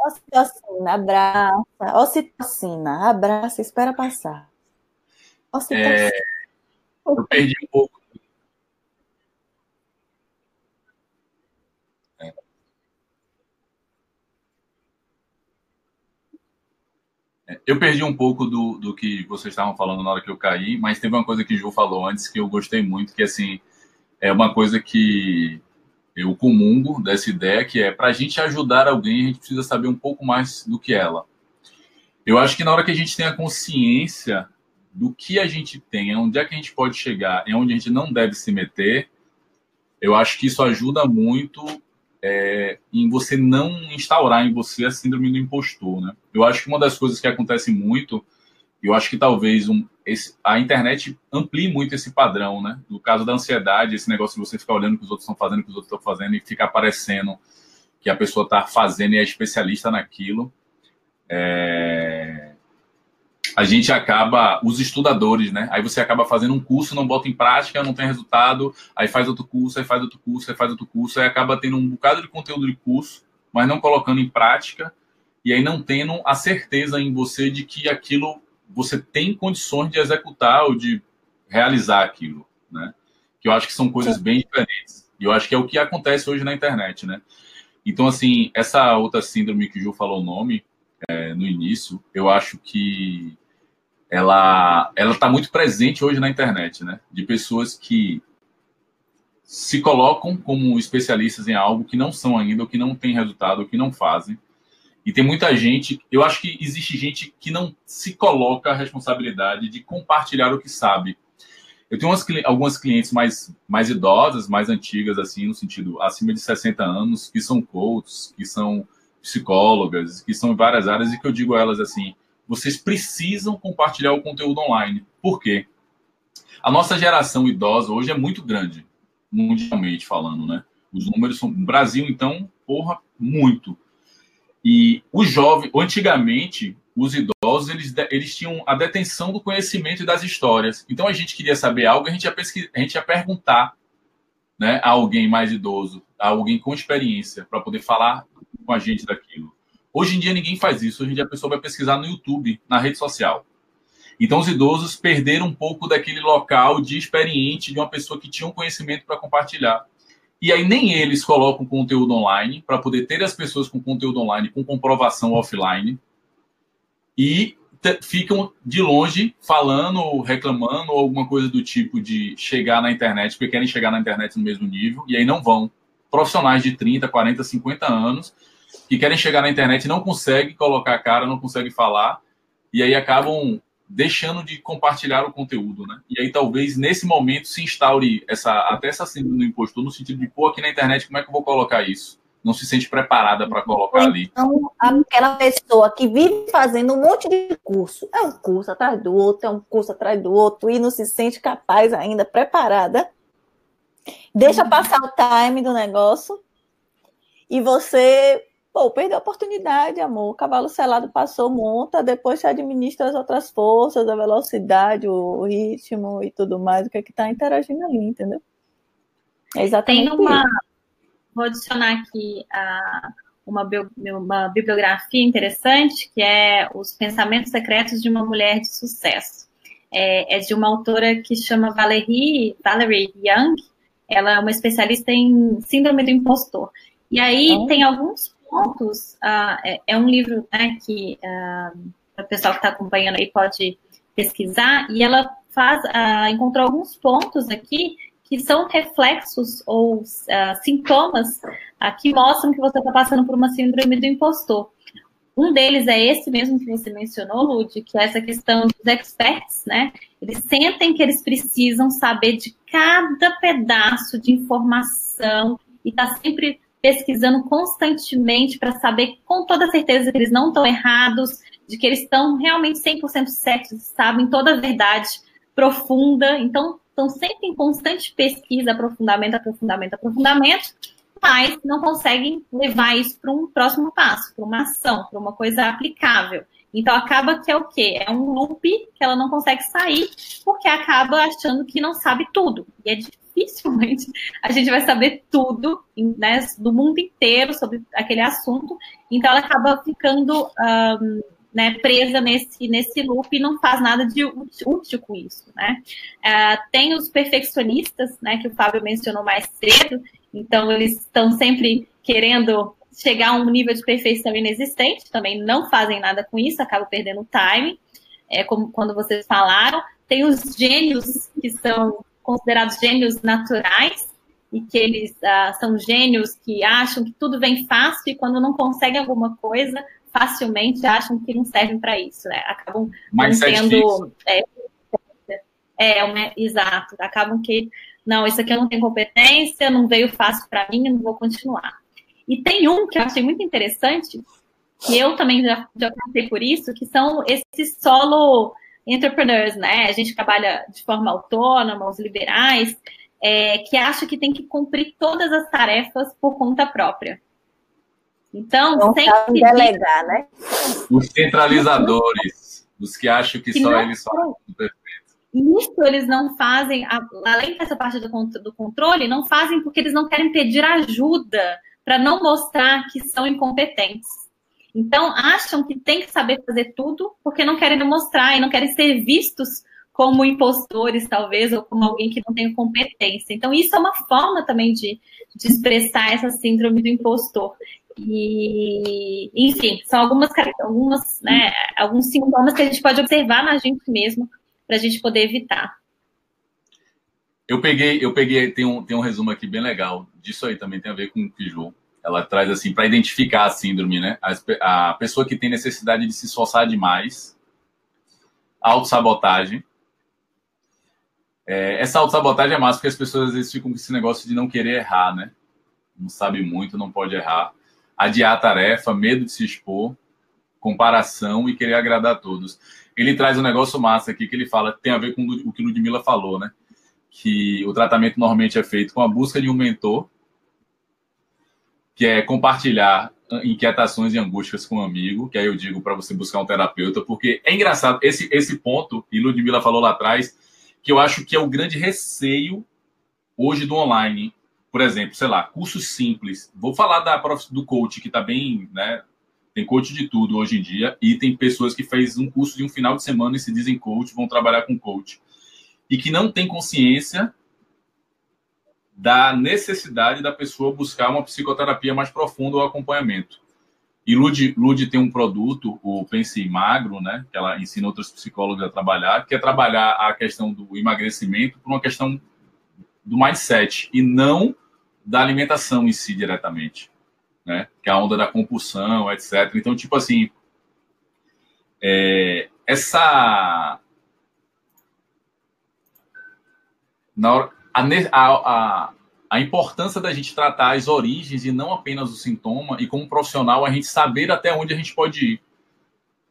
ocitocina, abraça. Ocitocina, abraça, espera passar. Ocitocina. É, eu perdi um pouco. É. Eu perdi um pouco do, do que vocês estavam falando na hora que eu caí, mas teve uma coisa que o Ju falou antes que eu gostei muito, que assim, é uma coisa que eu comungo dessa ideia que é para a gente ajudar alguém, a gente precisa saber um pouco mais do que ela. Eu acho que na hora que a gente tem a consciência do que a gente tem, onde é que a gente pode chegar, é onde a gente não deve se meter, eu acho que isso ajuda muito é, em você não instaurar em você a síndrome do impostor, né? Eu acho que uma das coisas que acontece muito eu acho que talvez um, esse, a internet amplie muito esse padrão, né? No caso da ansiedade, esse negócio de você ficar olhando o que os outros estão fazendo, o que os outros estão fazendo e ficar parecendo que a pessoa está fazendo e é especialista naquilo. É... A gente acaba, os estudadores, né? Aí você acaba fazendo um curso, não bota em prática, não tem resultado, aí faz outro curso, aí faz outro curso, aí faz outro curso, aí acaba tendo um bocado de conteúdo de curso, mas não colocando em prática, e aí não tendo a certeza em você de que aquilo você tem condições de executar ou de realizar aquilo, né? Que eu acho que são coisas bem diferentes. E eu acho que é o que acontece hoje na internet, né? Então, assim, essa outra síndrome que o Ju falou o nome é, no início, eu acho que ela ela está muito presente hoje na internet, né? De pessoas que se colocam como especialistas em algo que não são ainda, ou que não tem resultado, ou que não fazem, e tem muita gente, eu acho que existe gente que não se coloca a responsabilidade de compartilhar o que sabe. Eu tenho umas, algumas clientes mais, mais idosas, mais antigas, assim, no sentido acima de 60 anos, que são coaches, que são psicólogas, que são em várias áreas, e que eu digo a elas assim: vocês precisam compartilhar o conteúdo online. Por quê? A nossa geração idosa hoje é muito grande, mundialmente falando, né? Os números são. No Brasil, então, porra, muito. E o jovem, antigamente, os idosos, eles, eles tinham a detenção do conhecimento e das histórias. Então, a gente queria saber algo, a gente ia, pesquisar, a gente ia perguntar né, a alguém mais idoso, a alguém com experiência, para poder falar com a gente daquilo. Hoje em dia, ninguém faz isso. Hoje em dia, a pessoa vai pesquisar no YouTube, na rede social. Então, os idosos perderam um pouco daquele local de experiente de uma pessoa que tinha um conhecimento para compartilhar. E aí, nem eles colocam conteúdo online para poder ter as pessoas com conteúdo online com comprovação offline e ficam de longe falando, reclamando ou alguma coisa do tipo de chegar na internet, porque querem chegar na internet no mesmo nível, e aí não vão. Profissionais de 30, 40, 50 anos que querem chegar na internet não conseguem colocar a cara, não conseguem falar, e aí acabam deixando de compartilhar o conteúdo, né? E aí talvez nesse momento se instaure essa até essa síndrome do impostor no sentido de pô aqui na internet como é que eu vou colocar isso? não se sente preparada para colocar ali. Então, aquela pessoa que vive fazendo um monte de curso, é um curso atrás do outro, é um curso atrás do outro, e não se sente capaz ainda, preparada, deixa passar o time do negócio, e você, pô, perdeu a oportunidade, amor. O cavalo selado passou, monta, depois você administra as outras forças, a velocidade, o ritmo e tudo mais, o que é que está interagindo ali, entendeu? É exatamente Tem uma. Isso Vou adicionar aqui a, uma, uma bibliografia interessante, que é Os Pensamentos Secretos de uma Mulher de Sucesso. É, é de uma autora que chama Valerie, Valerie Young. Ela é uma especialista em síndrome do impostor. E aí tem alguns pontos. Uh, é, é, um livro né, que uh, o pessoal que está acompanhando aí pode pesquisar. E ela faz, uh, encontrou alguns pontos aqui que são reflexos ou sintomas que mostram que você está passando por uma síndrome do impostor. Um deles é esse mesmo que você mencionou, Lud, que é essa questão dos experts, né? Eles sentem que eles precisam saber de cada pedaço de informação e tá sempre pesquisando constantemente para saber com toda certeza que eles não estão errados, de que eles estão realmente 100% certos, sabem toda a verdade profunda. Então, estão sempre em constante pesquisa, aprofundamento, aprofundamento, aprofundamento, mas não conseguem levar isso para um próximo passo, para uma ação, para uma coisa aplicável. Então acaba que é o quê? É um loop que ela não consegue sair, porque acaba achando que não sabe tudo. E é dificilmente [laughs] a gente vai saber tudo né, do mundo inteiro sobre aquele assunto. Então ela acaba ficando um, né, presa nesse, nesse loop e não faz nada de útil com isso, né? Uh, tem os perfeccionistas, né, que o Fábio mencionou mais cedo, então eles estão sempre querendo chegar a um nível de perfeição inexistente, também não fazem nada com isso, acabam perdendo o time, é como quando vocês falaram. Tem os gênios, que são considerados gênios naturais, e que eles uh, são gênios que acham que tudo vem fácil e quando não conseguem alguma coisa, facilmente acham que não servem para isso, né? Acabam Mais tendo. É, é, é, exato. Acabam que, não, isso aqui eu não tenho competência, não veio fácil para mim, eu não vou continuar. E tem um que eu achei muito interessante, que eu também já, já passei por isso, que são esses solo entrepreneurs, né? A gente trabalha de forma autônoma, os liberais, é, que acham que tem que cumprir todas as tarefas por conta própria. Então, não sempre delegar, né? Os centralizadores, os que acham que, que só eles são perfeitos. Isso eles não fazem, além dessa parte do, do controle, não fazem porque eles não querem pedir ajuda para não mostrar que são incompetentes. Então, acham que tem que saber fazer tudo porque não querem mostrar e não querem ser vistos como impostores, talvez, ou como alguém que não tem competência. Então, isso é uma forma também de, de expressar essa síndrome do impostor. E, enfim, são algumas, algumas, né, alguns sintomas que a gente pode observar na gente mesmo para a gente poder evitar. Eu peguei, eu peguei, tem um, tem um resumo aqui bem legal disso aí também tem a ver com o Pijou. Ela traz assim para identificar a síndrome, né? A, a, pessoa que tem necessidade de se esforçar demais, autossabotagem. É, essa autossabotagem é massa porque as pessoas às vezes ficam com esse negócio de não querer errar, né? Não sabe muito, não pode errar adiar a tarefa, medo de se expor, comparação e querer agradar a todos. Ele traz um negócio massa aqui que ele fala, tem a ver com o que Ludmilla falou, né? Que o tratamento normalmente é feito com a busca de um mentor, que é compartilhar inquietações e angústias com um amigo, que aí eu digo para você buscar um terapeuta, porque é engraçado esse, esse ponto, e Ludmilla falou lá atrás, que eu acho que é o grande receio hoje do online. Por exemplo, sei lá, cursos simples. Vou falar da do coach, que está bem, né? Tem coach de tudo hoje em dia, e tem pessoas que fez um curso de um final de semana e se dizem coach, vão trabalhar com coach. E que não tem consciência da necessidade da pessoa buscar uma psicoterapia mais profunda ou acompanhamento. E Lud, tem um produto, o Pense Magro, né, que ela ensina outros psicólogos a trabalhar, que é trabalhar a questão do emagrecimento por uma questão do mindset e não da alimentação em si diretamente, né, que é a onda da compulsão, etc. Então, tipo assim, é, essa na hora, a, a, a importância da gente tratar as origens e não apenas o sintoma, e como profissional a gente saber até onde a gente pode ir.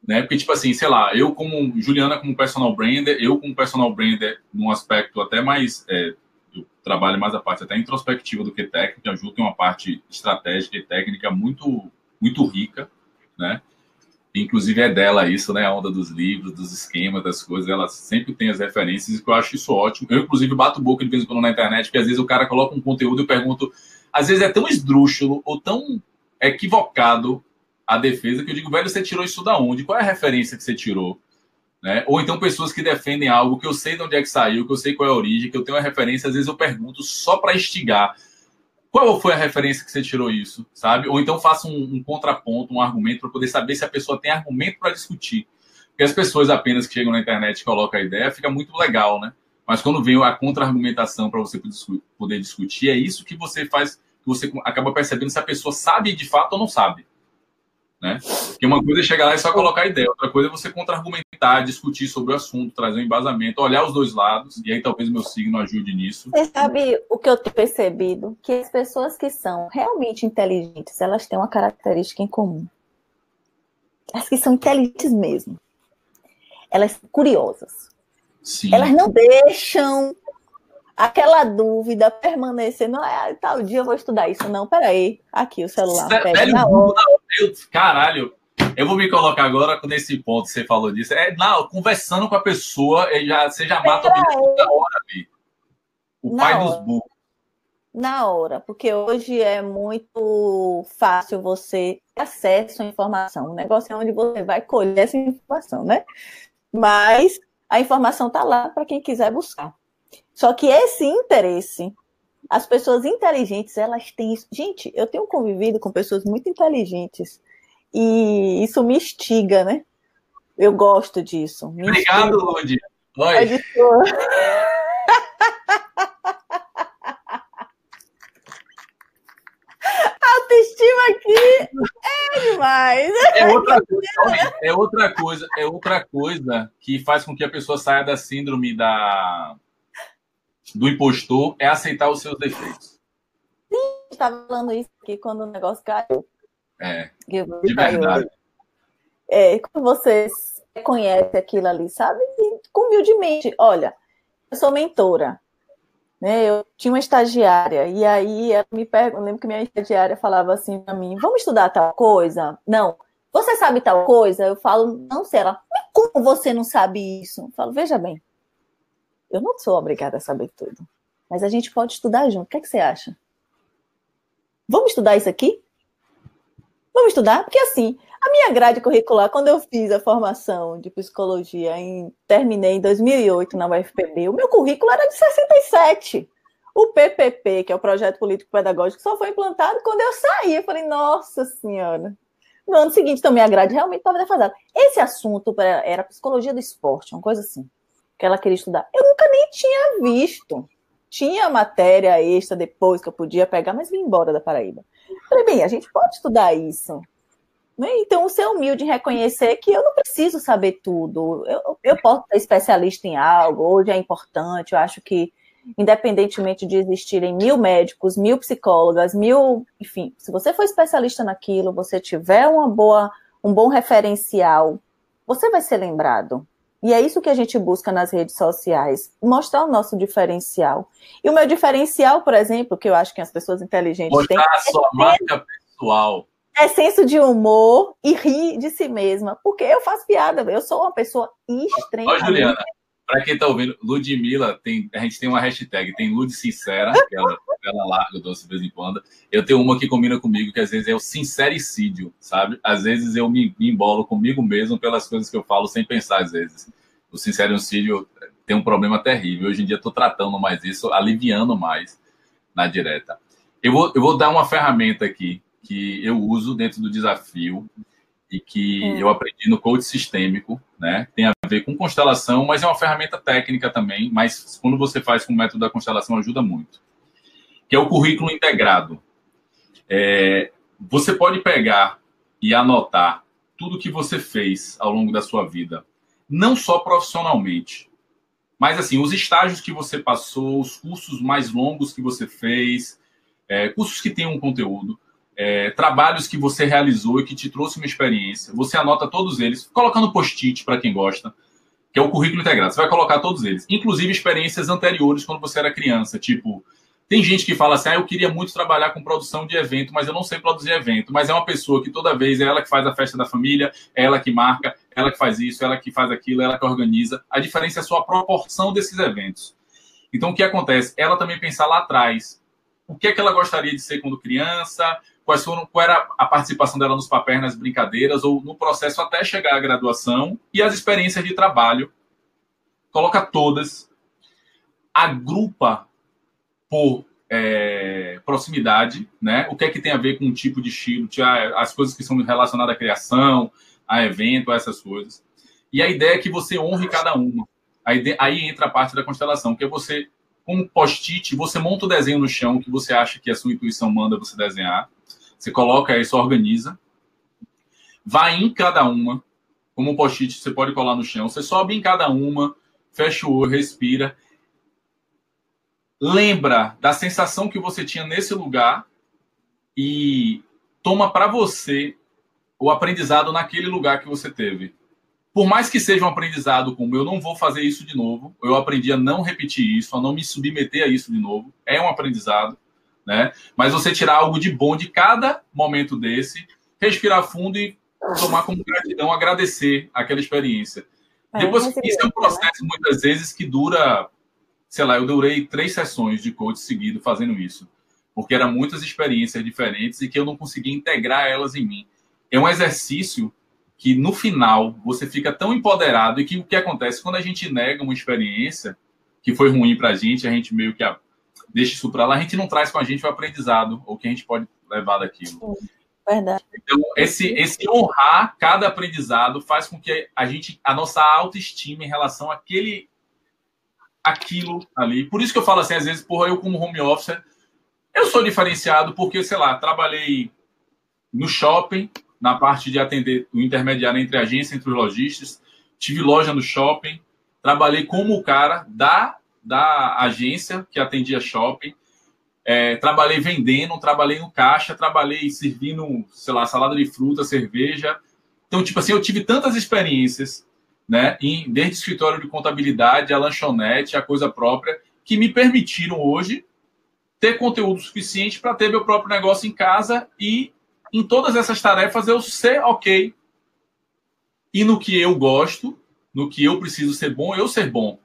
Né? Porque, tipo assim, sei lá, eu como Juliana como personal brander, eu como personal brander num aspecto até mais, é, eu trabalho mais a parte até introspectiva do que técnica, ajuda em uma parte estratégica e técnica muito, muito rica, né? Inclusive é dela isso, né? A onda dos livros, dos esquemas, das coisas. Ela sempre tem as referências e eu acho isso ótimo. Eu, inclusive, bato boca de vez em quando na internet, porque às vezes o cara coloca um conteúdo e eu pergunto. Às vezes é tão esdrúxulo ou tão equivocado a defesa que eu digo, velho, você tirou isso da onde? Qual é a referência que você tirou? Né? Ou então pessoas que defendem algo que eu sei de onde é que saiu, que eu sei qual é a origem, que eu tenho a referência, às vezes eu pergunto só para instigar. Qual foi a referência que você tirou isso, sabe? Ou então faça um, um contraponto, um argumento para poder saber se a pessoa tem argumento para discutir. Porque as pessoas apenas que chegam na internet e colocam a ideia, fica muito legal, né? Mas quando vem a contra-argumentação para você poder discutir, é isso que você faz, que você acaba percebendo se a pessoa sabe de fato ou não sabe. Né? Porque uma coisa é chegar lá e só colocar ideia, outra coisa é você contra-argumentar, discutir sobre o assunto, trazer um embasamento, olhar os dois lados, e aí talvez meu signo ajude nisso. Você sabe o que eu tenho percebido? Que as pessoas que são realmente inteligentes, elas têm uma característica em comum. As que são inteligentes mesmo. Elas são curiosas. Sim. Elas não deixam aquela dúvida permanecer, não é tal dia eu vou estudar isso, não, peraí, aqui o celular. Pega velho, na hora. caralho, eu vou me colocar agora nesse ponto que você falou disso. É, não, conversando com a pessoa, já, você já mata a vida na hora. O na pai hora. dos burros. Na hora, porque hoje é muito fácil você ter acesso à informação. O negócio é onde você vai colher essa informação, né? Mas a informação está lá para quem quiser buscar. Só que esse interesse, as pessoas inteligentes, elas têm isso. Gente, eu tenho convivido com pessoas muito inteligentes e isso me instiga, né? Eu gosto disso. Obrigado, Lud. Oi. [laughs] autoestima aqui é demais. É outra, coisa, é outra coisa, é outra coisa que faz com que a pessoa saia da síndrome da do impostor é aceitar os seus defeitos. Sim, estava falando isso aqui quando o negócio caiu. É, de verdade. É, quando você conhece aquilo ali, sabe? E, humildemente, olha, eu sou mentora, né? Eu tinha uma estagiária e aí ela me pergunta, lembro que minha estagiária falava assim para mim: "Vamos estudar tal coisa?" Não. Você sabe tal coisa? Eu falo: "Não sei". Ela: "Como você não sabe isso?" Eu falo: "Veja bem, eu não sou obrigada a saber tudo. Mas a gente pode estudar junto. O que, é que você acha? Vamos estudar isso aqui? Vamos estudar? Porque assim, a minha grade curricular, quando eu fiz a formação de psicologia, em, terminei em 2008 na UFPB, o meu currículo era de 67. O PPP, que é o Projeto Político Pedagógico, só foi implantado quando eu saí. Eu falei, nossa senhora. No ano seguinte, então, minha grade realmente estava defasada. Esse assunto era psicologia do esporte, uma coisa assim que ela queria estudar. Eu nunca nem tinha visto. Tinha matéria extra depois que eu podia pegar, mas vim embora da Paraíba. Falei, bem, a gente pode estudar isso. Né? Então, ser humilde em reconhecer que eu não preciso saber tudo. Eu, eu posso ser especialista em algo, hoje é importante. Eu acho que, independentemente de existirem mil médicos, mil psicólogas, mil. Enfim, se você for especialista naquilo, você tiver uma boa, um bom referencial, você vai ser lembrado. E é isso que a gente busca nas redes sociais, mostrar o nosso diferencial. E o meu diferencial, por exemplo, que eu acho que as pessoas inteligentes mostrar têm. Mostrar a sua é marca pessoal. é senso de humor e rir de si mesma. Porque eu faço piada, eu sou uma pessoa extremamente. Ó, Juliana, para quem está ouvindo, Ludmilla, tem, a gente tem uma hashtag, tem Lud Sincera, que ela, ela larga o doce de vez em quando. Eu tenho uma que combina comigo, que às vezes é o sincericídio, sabe? Às vezes eu me, me embolo comigo mesmo pelas coisas que eu falo sem pensar, às vezes. O sincericídio tem um problema terrível. Hoje em dia estou tratando mais isso, aliviando mais na direta. Eu vou, eu vou dar uma ferramenta aqui que eu uso dentro do desafio e que é. eu aprendi no coach sistêmico, né? Tem a ver com constelação, mas é uma ferramenta técnica também, mas quando você faz com o método da constelação ajuda muito. Que é o currículo integrado. É, você pode pegar e anotar tudo que você fez ao longo da sua vida, não só profissionalmente, mas assim, os estágios que você passou, os cursos mais longos que você fez, é, cursos que tenham um conteúdo, é, trabalhos que você realizou e que te trouxe uma experiência. Você anota todos eles, colocando post-it para quem gosta, que é o currículo integrado. Você vai colocar todos eles, inclusive experiências anteriores quando você era criança. Tipo, tem gente que fala assim: ah, eu queria muito trabalhar com produção de evento, mas eu não sei produzir evento. Mas é uma pessoa que toda vez é ela que faz a festa da família, é ela que marca, é ela que faz isso, é ela que faz aquilo, é ela que organiza. A diferença é só a proporção desses eventos. Então, o que acontece? Ela também pensar lá atrás. O que é que ela gostaria de ser quando criança? Quais foram, qual era a participação dela nos papéis, nas brincadeiras ou no processo até chegar à graduação e as experiências de trabalho. Coloca todas, agrupa por é, proximidade, né? O que é que tem a ver com o tipo de estilo, as coisas que são relacionadas à criação, a evento, a essas coisas. E a ideia é que você honre cada uma. Aí, aí entra a parte da constelação, que é você, como post-it, você monta o desenho no chão que você acha que a sua intuição manda você desenhar. Você coloca isso, organiza. Vai em cada uma. Como um post-it, você pode colar no chão. Você sobe em cada uma, fecha o olho, respira. Lembra da sensação que você tinha nesse lugar e toma para você o aprendizado naquele lugar que você teve. Por mais que seja um aprendizado como eu não vou fazer isso de novo, eu aprendi a não repetir isso, a não me submeter a isso de novo, é um aprendizado né? Mas você tirar algo de bom de cada momento desse, respirar fundo e tomar como gratidão, agradecer aquela experiência. É, Depois, isso é um processo, muitas vezes, que dura, sei lá, eu durei três sessões de coach seguido fazendo isso, porque eram muitas experiências diferentes e que eu não conseguia integrar elas em mim. É um exercício que, no final, você fica tão empoderado e que o que acontece quando a gente nega uma experiência que foi ruim para a gente, a gente meio que deixa isso para lá, a gente não traz com a gente o aprendizado, ou que a gente pode levar daquilo. Verdade. Então, esse, esse honrar cada aprendizado faz com que a gente, a nossa autoestima em relação àquele, aquilo ali. Por isso que eu falo assim, às vezes, porra, eu como home office, eu sou diferenciado porque, sei lá, trabalhei no shopping, na parte de atender o intermediário entre a agência, entre os lojistas, tive loja no shopping, trabalhei como o cara da da agência que atendia shopping. É, trabalhei vendendo, trabalhei no caixa, trabalhei servindo, sei lá, salada de fruta, cerveja. Então, tipo assim, eu tive tantas experiências, né, em, desde escritório de contabilidade, a lanchonete, a coisa própria, que me permitiram hoje ter conteúdo suficiente para ter meu próprio negócio em casa e em todas essas tarefas eu ser ok. E no que eu gosto, no que eu preciso ser bom, eu ser bom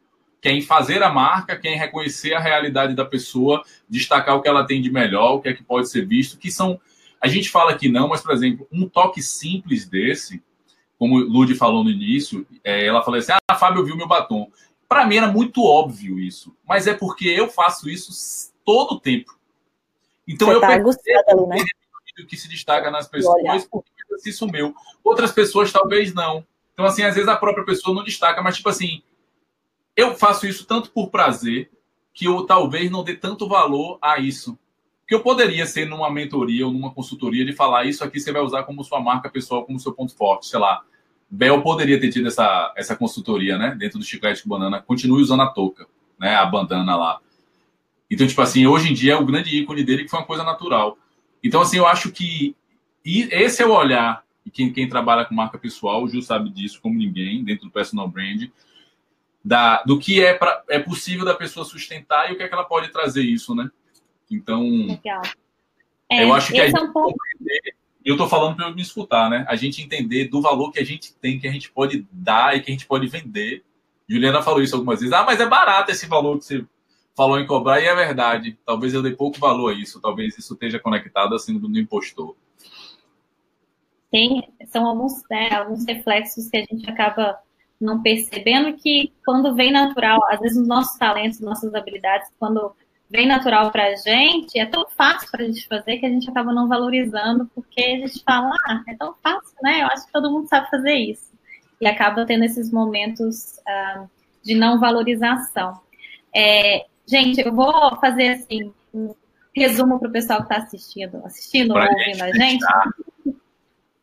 quem fazer a marca, quem reconhecer a realidade da pessoa, destacar o que ela tem de melhor, o que é que pode ser visto, que são. A gente fala que não, mas, por exemplo, um toque simples desse, como o Lud falou no início, é, ela falou assim: ah, Fábio viu meu batom. Para mim era muito óbvio isso, mas é porque eu faço isso todo o tempo. Então Você eu tá percebo né? que se destaca nas pessoas porque é exercício meu. Outras pessoas talvez não. Então, assim, às vezes a própria pessoa não destaca, mas tipo assim, eu faço isso tanto por prazer que eu talvez não dê tanto valor a isso. Que eu poderia ser numa mentoria ou numa consultoria de falar isso aqui você vai usar como sua marca pessoal, como seu ponto forte, sei lá. Bel poderia ter tido essa, essa consultoria, né? Dentro do Chiclete com Banana. Continue usando a touca, né? A bandana lá. Então, tipo assim, hoje em dia é o grande ícone dele que foi uma coisa natural. Então, assim, eu acho que esse é o olhar, e quem, quem trabalha com marca pessoal, o Ju sabe disso como ninguém, dentro do personal brand, da, do que é, pra, é possível da pessoa sustentar e o que é que ela pode trazer isso, né? Então, Legal. É, eu acho que a gente é um pouco... eu estou falando para eu me escutar, né? A gente entender do valor que a gente tem, que a gente pode dar e que a gente pode vender. Juliana falou isso algumas vezes. Ah, mas é barato esse valor que você falou em cobrar, e é verdade. Talvez eu dê pouco valor a isso, talvez isso esteja conectado assim do impostor. Tem, são alguns, né, alguns reflexos que a gente acaba não percebendo que quando vem natural, às vezes os nossos talentos, nossas habilidades, quando vem natural para a gente, é tão fácil para a gente fazer que a gente acaba não valorizando, porque a gente fala, ah, é tão fácil, né? Eu acho que todo mundo sabe fazer isso. E acaba tendo esses momentos ah, de não valorização. É, gente, eu vou fazer assim um resumo para o pessoal que está assistindo, assistindo ou ouvindo a gente,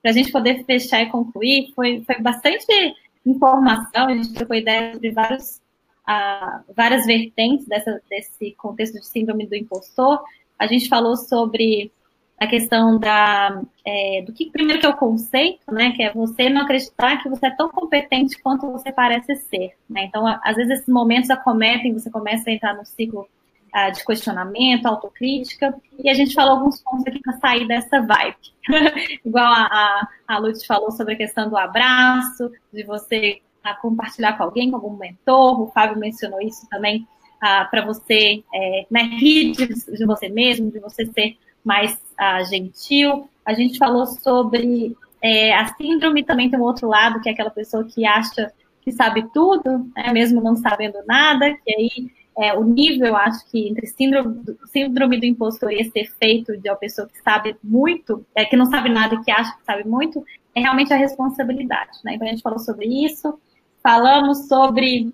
para a gente poder fechar e concluir. Foi, foi bastante informação, a gente trocou ideias de vários a, várias vertentes dessa, desse contexto de síndrome do impostor. A gente falou sobre a questão da é, do que primeiro que é o conceito, né, que é você não acreditar que você é tão competente quanto você parece ser, né? Então, às vezes esses momentos acometem, você começa a entrar no ciclo uh, de questionamento, autocrítica, e a gente falou alguns pontos aqui para sair dessa vibe. [laughs] Igual a, a, a falou sobre a questão do abraço, de você a compartilhar com alguém, com algum mentor. O Fábio mencionou isso também ah, para você é, né, rir de, de, você mesmo, de você ser mais ah, gentil. A gente falou sobre é, a síndrome também tem um outro lado, que é aquela pessoa que acha que sabe tudo, né, mesmo não sabendo nada, que aí é, o nível, acho que entre síndrome, síndrome do impostor e esse efeito de uma pessoa que sabe muito, é, que não sabe nada e que acha que sabe muito, é realmente a responsabilidade. Né? Então a gente falou sobre isso. Falamos sobre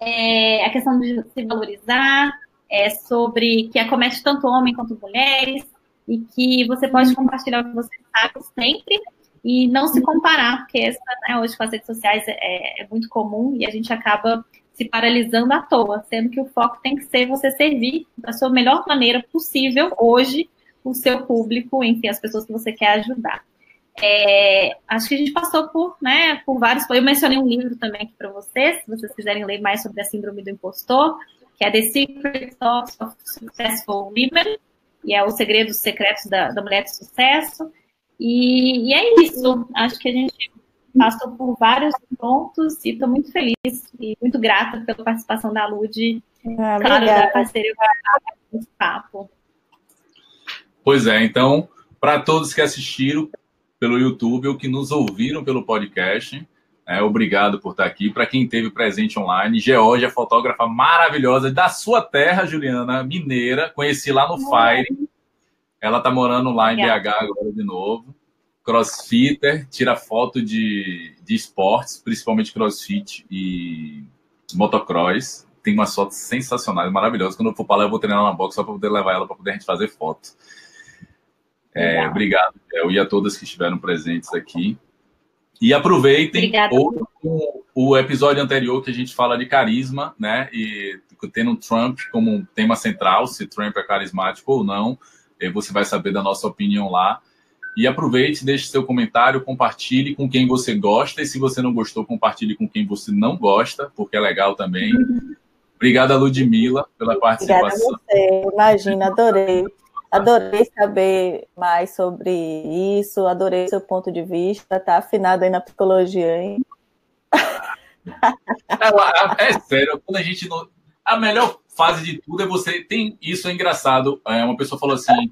é, a questão de se valorizar, é, sobre que acomete tanto homem quanto mulheres, e que você pode compartilhar o que você sabe sempre e não se comparar, porque essa, né, hoje com as redes sociais é, é, muito comum e a gente acaba se paralisando à toa, sendo que o foco tem que ser você servir da sua melhor maneira possível hoje o seu público, enfim, as pessoas que você quer ajudar. É, acho que a gente passou por, né, por vários. Eu mencionei um livro também aqui para vocês, se vocês quiserem ler mais sobre a síndrome do impostor, que é The Secret of Successful Women, e é os segredos secretos da, da mulher de sucesso. E, e, é isso. Acho que a gente passou por vários pontos e estou muito feliz e muito grata pela participação da Lud, ah, claro, da parceria com papo. Pois é, então, para todos que assistiram, pelo YouTube ou que nos ouviram pelo podcast. É, obrigado por estar aqui. Para quem esteve presente online, Georgia, fotógrafa maravilhosa da sua terra, Juliana, mineira. Conheci lá no Fire. Ela está morando lá em BH agora de novo. Crossfitter, tira foto de, de esportes, principalmente crossfit e motocross. Tem umas fotos sensacionais, maravilhosas. Quando eu for para lá, eu vou treinar na box só para poder levar ela para poder a gente fazer foto. É, obrigado, Bel, e a todas que estiveram presentes aqui. E aproveitem o, o, episódio anterior que a gente fala de carisma, né? E tendo Trump como um tema central, se Trump é carismático ou não, você vai saber da nossa opinião lá. E aproveite, deixe seu comentário, compartilhe com quem você gosta, e se você não gostou, compartilhe com quem você não gosta, porque é legal também. Obrigada, Ludmilla, pela participação. Obrigada a você, imagina, adorei. Adorei saber mais sobre isso, adorei seu ponto de vista, tá afinado aí na psicologia, hein? É, é sério, quando a gente não. A melhor fase de tudo é você. Tem isso é engraçado. É, uma pessoa falou assim: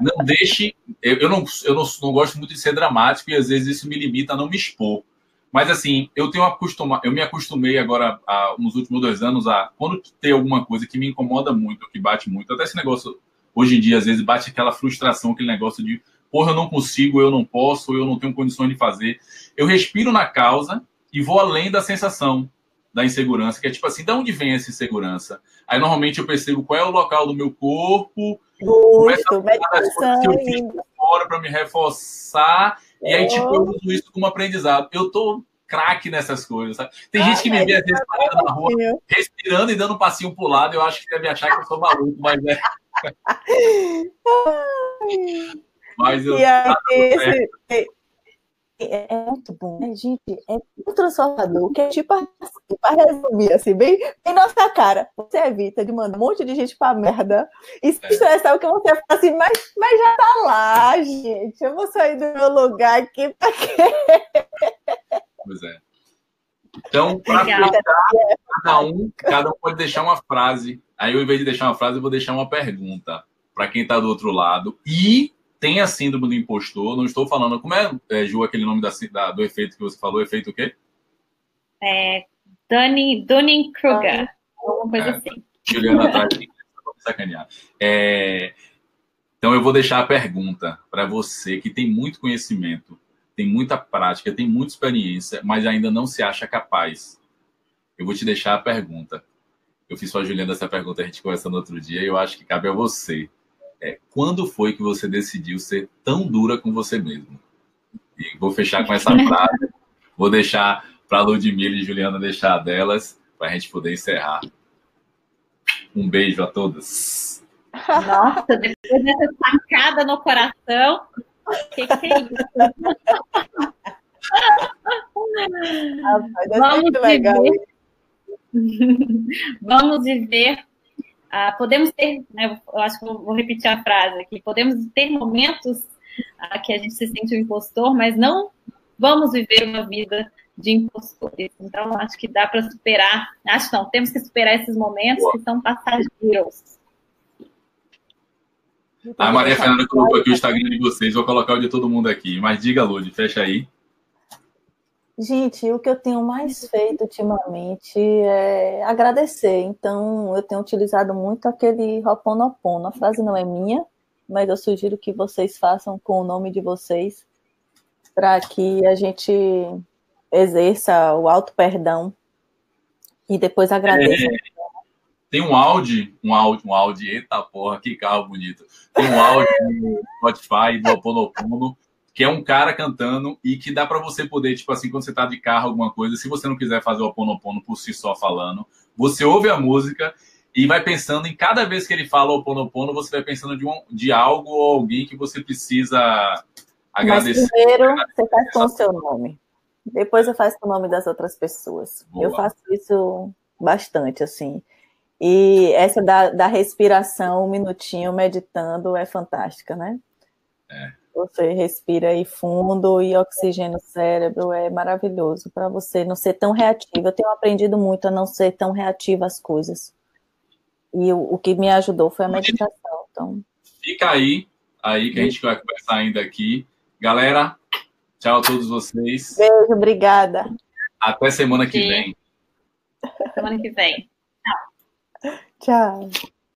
não deixe. Eu, eu, não, eu não, não gosto muito de ser dramático e às vezes isso me limita a não me expor. Mas assim, eu tenho acostumado, eu me acostumei agora a, nos últimos dois anos a quando tem alguma coisa que me incomoda muito, que bate muito, até esse negócio hoje em dia, às vezes, bate aquela frustração, aquele negócio de, porra, eu não consigo, eu não posso, eu não tenho condições de fazer. Eu respiro na causa e vou além da sensação da insegurança, que é tipo assim, de onde vem essa insegurança? Aí, normalmente, eu percebo qual é o local do meu corpo, Justo, meditação, que eu fiz fora para me reforçar, e aí, tipo, eu uso isso como aprendizado. Eu tô craque nessas coisas, sabe? Tem ah, gente que me vê às vezes parada na rua, respirando e dando um passinho pro lado, eu acho que deve achar que eu sou maluco, mas é. [laughs] Mas eu. E aí, esse, é, muito bom, né, gente? É muito transformador, que é tipo, assim, para resumir, assim, bem em nossa cara. Você evita de mandar um monte de gente pra merda e se é. estressar o que você fala assim, mas, mas já tá lá, gente. Eu vou sair do meu lugar aqui pra quê? Pois é. Então, para fechar, cada um, cada um pode deixar uma frase. Aí, em vez de deixar uma frase, eu vou deixar uma pergunta para quem está do outro lado. E tem a síndrome do impostor. Não estou falando. Como é, é Ju, aquele nome da, da, do efeito que você falou? Efeito o quê? É, Dunning-Kruger. Alguma coisa é, assim. Juliana atrás de [laughs] sacanear. É, então, eu vou deixar a pergunta para você que tem muito conhecimento, tem muita prática, tem muita experiência, mas ainda não se acha capaz. Eu vou te deixar a pergunta. Eu fiz para a Juliana essa pergunta, a gente conversando outro dia, e eu acho que cabe a você é quando foi que você decidiu ser tão dura com você mesmo? E vou fechar com essa [laughs] frase, vou deixar para Ludmilla e Juliana deixar delas, para a gente poder encerrar. Um beijo a todas. Nossa, depois dessa sacada no coração, o que, que é isso? Rapaz, Vamos legal. [laughs] Vamos viver ah, podemos ter, né, eu acho que vou, vou, repetir a frase aqui, podemos ter momentos ah, que a gente se sente um impostor, mas não vamos viver uma vida de impostores. Então, acho que dá para superar, acho não, temos que superar esses momentos Boa. que são passageiros. A Maria Fernanda colocou aqui o Instagram de vocês, vou colocar o de todo mundo aqui, mas diga, Lud, fecha aí. Gente, o que eu tenho mais feito ultimamente é agradecer. Então, eu tenho utilizado muito aquele Ho'oponopono. A frase não é minha, mas eu sugiro que vocês façam com o nome de vocês, para que a gente exerça o auto perdão e depois agradeça. É, tem um áudio, um áudio, um áudio, eita porra, que carro bonito. Tem um áudio no Spotify do Ho'oponopono que é um cara cantando e que dá para você poder, tipo assim, quando você tá de carro, alguma coisa, se você não quiser fazer o Oponopono por si só falando, você ouve a música e vai pensando em cada vez que ele fala o Oponopono, você vai pensando de, um, de algo ou alguém que você precisa agradecer. Mas primeiro, você faz com o seu nome. Depois eu faço com o nome das outras pessoas. Boa. Eu faço isso bastante, assim. E essa da, da respiração, um minutinho meditando, é fantástica, né? É. Você respira aí fundo e oxigena o cérebro, é maravilhoso para você não ser tão reativa. Eu tenho aprendido muito a não ser tão reativa às coisas. E o, o que me ajudou foi a meditação. Então... Fica aí, aí que a gente vai conversar ainda aqui. Galera, tchau a todos vocês. Beijo, obrigada. Até semana que Sim. vem. Semana que vem. Tchau. Tchau.